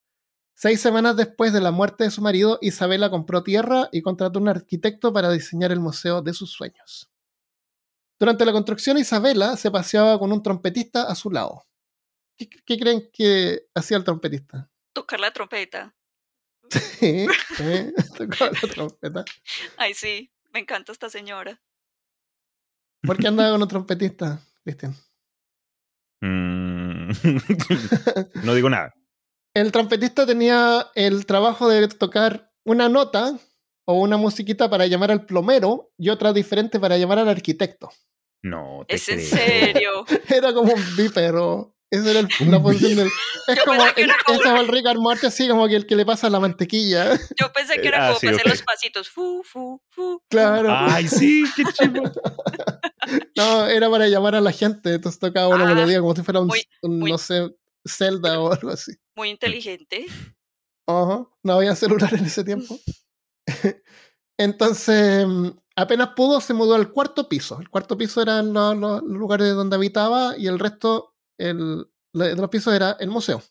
Seis semanas después de la muerte de su marido, Isabela compró tierra y contrató un arquitecto para diseñar el museo de sus sueños. Durante la construcción, Isabela se paseaba con un trompetista a su lado. ¿Qué, qué creen que hacía el trompetista? Tocar la trompeta. Sí, sí, tocaba la trompeta. Ay, sí. Me encanta esta señora. ¿Por qué andaba con un trompetista, Cristian? Mm. no digo nada. El trompetista tenía el trabajo de tocar una nota o una musiquita para llamar al plomero y otra diferente para llamar al arquitecto. No, te ¿Es en serio? Era como un bípero. Esa era el- la función del. Es Yo como el, es como el Rick Morty, así como que el que le pasa la mantequilla. Yo pensé que era Ah, como sí, para hacer los pasitos. Fu, fu, fu. Claro. Ay, sí, qué chivo. No, era para llamar a la gente. Entonces tocaba una Ah, melodía como si fuera un, muy- un, muy- no sé, Zelda o algo así. Muy inteligente. Ajá, No había celular en ese tiempo. Entonces, apenas pudo, se mudó al cuarto piso. El cuarto piso eran los, los lugares donde habitaba y el resto el, de los pisos era el museo.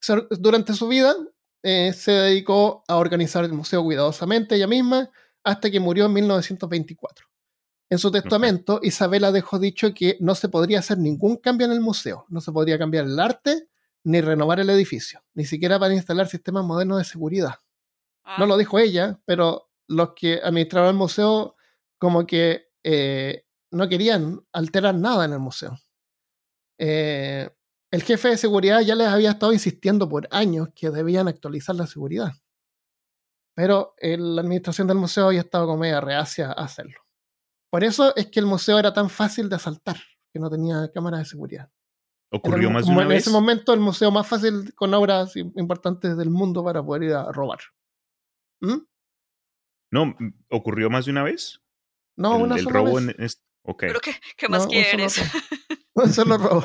Se- Durante su vida eh, se dedicó a organizar el museo cuidadosamente ella misma hasta que murió en 1924. En su testamento, Isabela dejó dicho que no se podría hacer ningún cambio en el museo, no se podría cambiar el arte ni renovar el edificio, ni siquiera para instalar sistemas modernos de seguridad. Ah, No lo dijo ella, pero los que administraban el museo como que eh, no querían alterar nada en el museo. Eh, el jefe de seguridad ya les había estado insistiendo por años que debían actualizar la seguridad. Pero la administración del museo había estado como media reacia a hacerlo. Por eso es que el museo era tan fácil de asaltar, que no tenía cámaras de seguridad. Ocurrió el- más de una en vez. ese momento el museo más fácil con obras im- importantes del mundo para poder ir a robar. ¿Mm? No, mm, ocurrió más de una vez. No, el, una el sola robo vez. en es- ok. ¿Pero qué, más quieres? Un solo robo.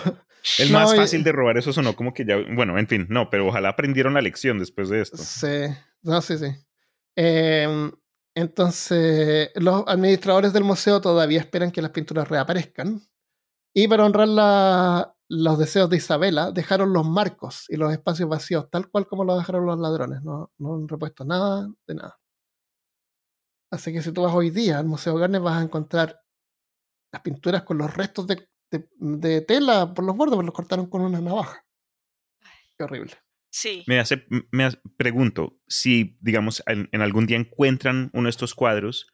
El No, más y- fácil de robar, eso sonó como que ya. Bueno, en fin, no, pero ojalá aprendieron la lección después de esto. Sí, no, sí, sí. Em, entonces, los administradores del museo todavía esperan que las pinturas reaparezcan. Y para honrar la- los deseos de Isabela, dejaron los marcos y los espacios vacíos, tal cual como los dejaron los ladrones. No, no han repuesto nada de nada. Así que si tú vas hoy día al Museo Garner vas a encontrar las pinturas con los restos de, de- de tela por los bordes, porque los cortaron con una navaja. Qué horrible. Sí. Me hace, me hace- pregunto si, digamos, en, en algún día encuentran uno de estos cuadros.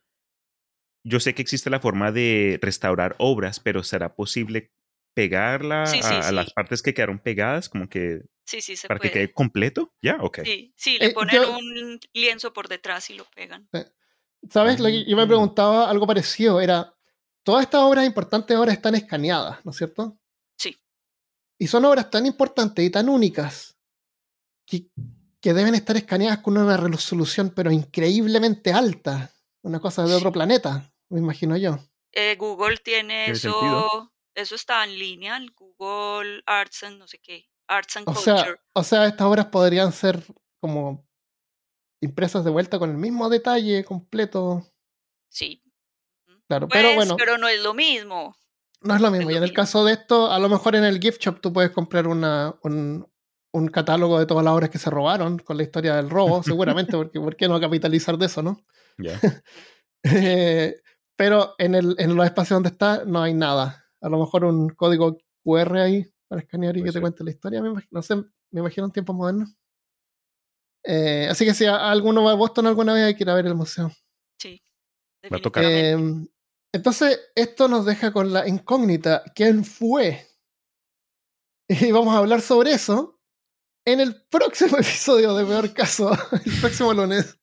Yo sé que existe la forma de restaurar obras, pero ¿será posible pegarla Sí, sí, a, a las partes que quedaron pegadas, como que Sí, sí se para que puede. quede completo? ¿Ya? Ok. Sí, sí, le Eh, ponen yo- un lienzo por detrás y lo pegan. ¿Sabes? Lo que yo me Ah. preguntaba algo parecido. Era, todas estas obras importantes ahora están escaneadas, ¿no es cierto? Sí. Y son obras tan importantes y tan únicas que, que deben estar escaneadas con una resolución pero increíblemente alta. Una cosa de otro planeta, me imagino yo. Eh, Google tiene Tiene eso. sentido. Eso está en línea, el Google Arts and no sé qué. Arts and O Culture. sea, o sea, estas obras podrían ser como impresas de vuelta con el mismo detalle completo. sí. Claro, Pues, pero bueno. pero no es lo mismo. No es lo mismo. Es Y en el caso de esto, a lo mejor en el gift shop tú puedes comprar una, un, un catálogo de todas las obras que se robaron con la historia del robo, seguramente, porque ¿por qué no capitalizar de eso, no? Ya. Eh, pero en, el, en los espacios donde está no hay nada. A lo mejor un código QR ahí para escanear y que te cuente la historia. Me imagino, no sé, me imagino en tiempos modernos. Eh, así que si a- alguno va a Boston alguna vez hay que ir a ver el museo. Sí. Va a tocar. Eh, entonces, esto nos deja con la incógnita. ¿Quién fue? Y vamos a hablar sobre eso en el próximo episodio de Peor Caso, el próximo lunes.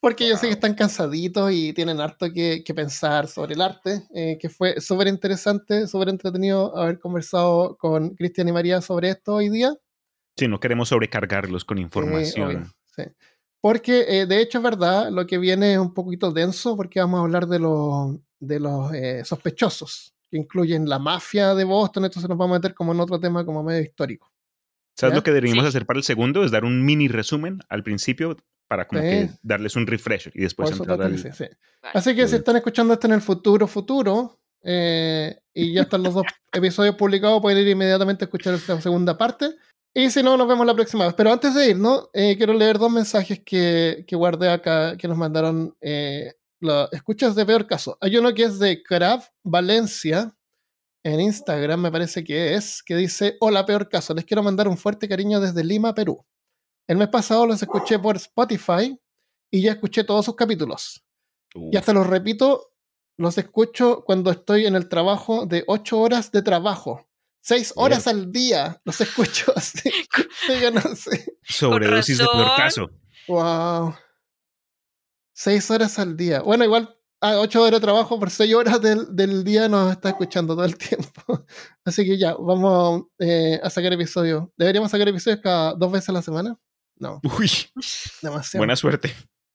Porque yo sé que están cansaditos y tienen harto que, que pensar sobre el arte, eh, que fue súper interesante, súper entretenido haber conversado con Cristian y María sobre esto hoy día. Sí, no queremos sobrecargarlos con Eh, información. obvio, sí. Porque eh, de hecho es verdad, lo que viene es un poquito denso porque vamos a hablar de, los de los eh, sospechosos, que incluyen la mafia de Boston, entonces nos vamos a meter como en otro tema como medio histórico. ¿Sabes ¿Ya? lo que deberíamos Sí. hacer para el segundo? Es dar un mini resumen al principio para como Sí. que darles un refresher y después entrar al... sí. Así que si están escuchando esto en el futuro, futuro, eh, y ya están los dos episodios publicados, pueden ir inmediatamente a escuchar esta segunda parte. Y si no, nos vemos la próxima vez. Pero antes de ir, ¿no? Eh, quiero leer dos mensajes que, que guardé acá, que nos mandaron eh, escuchas de peor caso. Hay uno que es de Crab Valencia, en Instagram me parece que es, que dice, hola peor caso, les quiero mandar un fuerte cariño desde Lima, Perú. El mes pasado los escuché por Spotify y ya escuché todos sus capítulos. Uf, Y hasta los repito, los escucho cuando estoy en el trabajo de 8 horas de trabajo. 6 horas al día los escucho así. Sí, yo no sé. sobredosis de caso. Wow. 6 horas al día. Bueno, igual a 8 horas de trabajo por 6 horas del, del día nos está escuchando todo el tiempo. Así que ya, vamos eh, a sacar episodios. ¿Deberíamos sacar episodios cada dos veces a la semana? No, Uy, demasiado. buena suerte.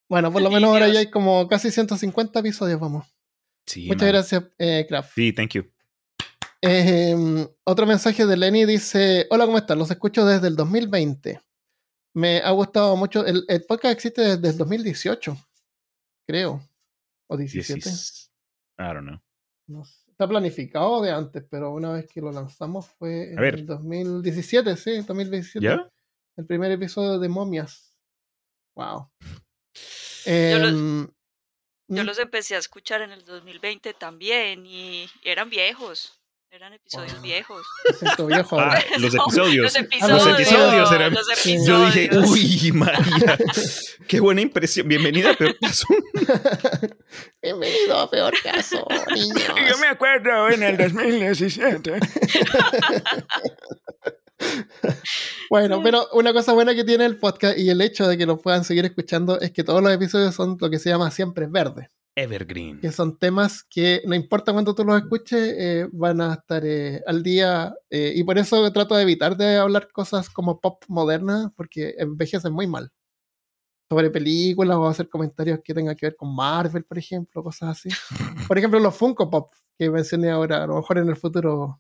Bueno, por lo menos ahora ya hay como casi 150 episodios, vamos. Sí, Muchas man. gracias, eh, Kraft. Sí, thank you. Eh, otro mensaje de Lenny dice: Hola, ¿cómo están? Los escucho desde el 2020. Me ha gustado mucho. El, el podcast existe desde el 2018, creo. O 17. Diecis- I don't know. No sé. Está planificado de antes, pero una vez que lo lanzamos fue en el 2017, sí, 2017. ¿Ya? El primer episodio de Momias. Wow. Yo los- Em, Yo ¿Mm? los empecé a escuchar en el 2020 también y eran viejos. Eran episodios viejos. viejo Ah, los No, episodios. Los Ah, episodios. los episodios eran- Los episodios. Yo dije, uy, María, qué buena impresión. Bienvenida a Peor Caso. Bienvenido a Peor Caso, niños. Yo me acuerdo en el 2017. Bueno, pero una cosa buena que tiene el podcast y el hecho de que lo puedan seguir escuchando es que todos los episodios son lo que se llama siempre verde, Evergreen. que son temas que no importa cuánto tú los escuches, eh, van a estar eh, al día eh, y por eso trato de evitar de hablar cosas como pop modernas porque envejecen muy mal. Sobre películas o hacer comentarios que tengan que ver con Marvel, por ejemplo, cosas así. Por ejemplo, los Funko Pop que mencioné ahora, a lo mejor en el futuro.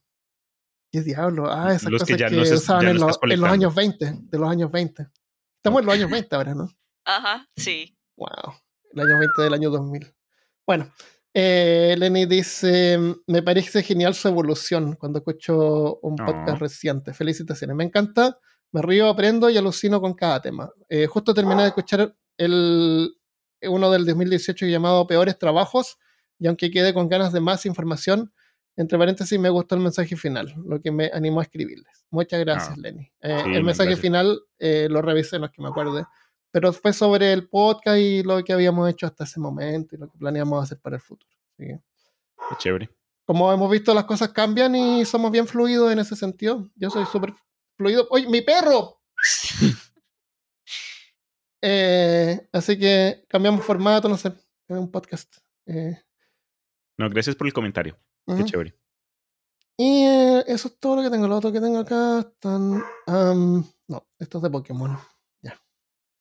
¿Qué diablo? Ah, esas Los que cosas ya que, no se- usaban ya en, no los- en los años 20, de los años 20. Estamos en los años 20 ahora, ¿no? Ajá, sí. Wow, el año 20 del año 2000. Bueno, eh, Lenny dice, me parece genial su evolución cuando escucho un podcast reciente. Felicitaciones, me encanta, me río, aprendo y alucino con cada tema. Eh, justo terminé de escuchar el, uno del 2018 llamado Peores Trabajos y aunque quedé con ganas de más información, entre paréntesis me gustó el mensaje final, lo que me animó a escribirles. Muchas gracias, Ah. Lenny. Eh, Sí, el mensaje gracias. final eh, lo revisé, no es que me acuerde pero fue sobre el podcast y lo que habíamos hecho hasta ese momento y lo que planeamos hacer para el futuro. Que, Qué chévere. como hemos visto, las cosas cambian y somos bien fluidos en ese sentido. Yo soy súper fluido. ¡Oye, mi perro! Eh, así que cambiamos formato, no sé, es un podcast. Eh, No, gracias por el comentario. Qué chévere. Y eh, eso es todo lo que tengo. Lo otro que tengo acá están. no, esto es de Pokémon.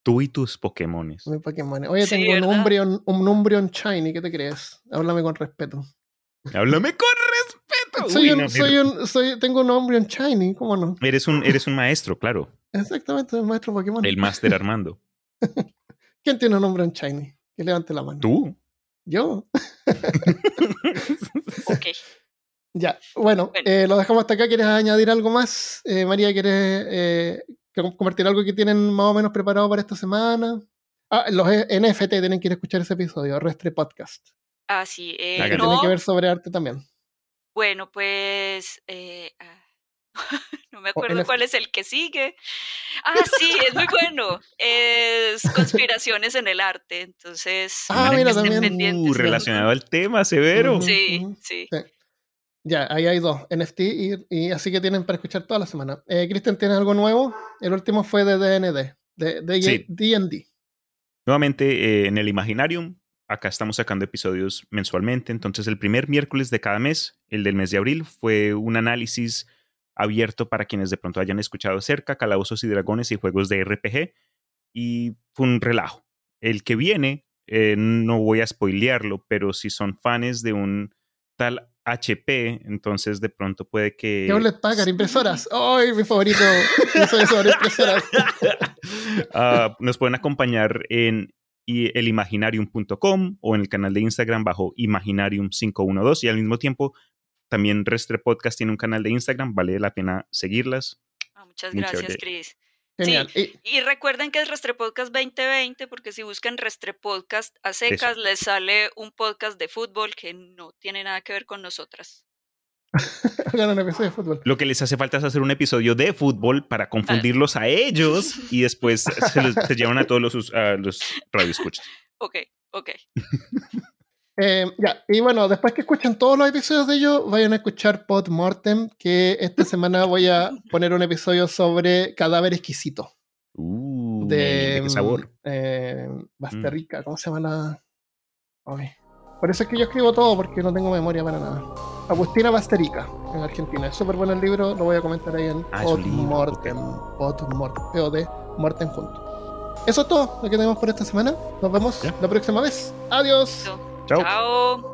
Tú y tus Pokémones. Mi Pokémon. Oye, Sí, tengo un. Umbreon, un Umbreon Shiny. ¿Qué te crees? Háblame con respeto. Háblame con respeto. Soy Uy, un, no, soy un, soy, tengo un Umbreon Shiny, ¿cómo no? Eres un, eres un maestro, claro. Exactamente, el maestro Pokémon. El máster Armando. ¿Quién tiene un Umbreon Shiny? Que levante la mano. Tú. Yo. Ok. Ya, bueno, eh, lo dejamos hasta acá. ¿Quieres añadir algo más? Eh, María, ¿quieres eh, compartir algo que tienen más o menos preparado para esta semana? Ah, los NFT tienen que ir a escuchar ese episodio, Restre Podcast. Ah, sí. que tiene que ver sobre arte también. Bueno, pues... Ah, no me acuerdo cuál es el que sigue. Ah, sí, es muy bueno. Es conspiraciones en el arte. Entonces, ah, mira, también. Uh, relacionado al tema, severo. sí, sí, Ya, ahí hay dos, NFT y, así que tienen para escuchar toda la semana. Eh, Cristian, ¿tienes algo nuevo? El último fue de DND, de D&D. Nuevamente eh, en el Imaginarium, acá estamos sacando episodios mensualmente, entonces el primer miércoles de cada mes, el del mes de abril, fue un análisis abierto para quienes de pronto hayan escuchado cerca, Calabozos y Dragones y juegos de RPG, y fue un relajo. El que viene, eh, no voy a spoilearlo, pero si son fans de un tal HP, entonces de pronto puede que... les pagan impresoras. ¡Ay, mi favorito! impresoras. Ah, nos pueden acompañar en elimaginarium.com o en el canal de Instagram bajo Imaginarium512 y al mismo tiempo también Restre Podcast tiene un canal de Instagram, vale la pena seguirlas. Ah, muchas gracias, Cris. Genial. y, recuerden que es Restre Podcast 2020, porque si buscan Restre Podcast a secas, les sale un podcast de fútbol que no tiene nada que ver con nosotras. un episodio de fútbol. Lo que les hace falta es hacer un episodio de fútbol para confundirlos a ellos y después se, llevan a todos los, a los radioescuchas. Ok, ok. Eh, ya, y bueno, después que escuchen todos los episodios de ellos, vayan a escuchar Pod Mortem, que esta semana voy a poner un episodio sobre cadáver exquisito. Uh, de, qué sabor? Eh, Basterrica, mm. ¿cómo se llama la...? Por eso es que yo escribo todo, porque no tengo memoria para nada. Agustina Basterica, en Argentina. Es súper bueno el libro, lo voy a comentar ahí en ah, Pod Mortem. Pod Mortem, POD, Mortem junto. Eso es todo lo que tenemos por esta semana. Nos vemos la próxima vez. Adiós. Chao.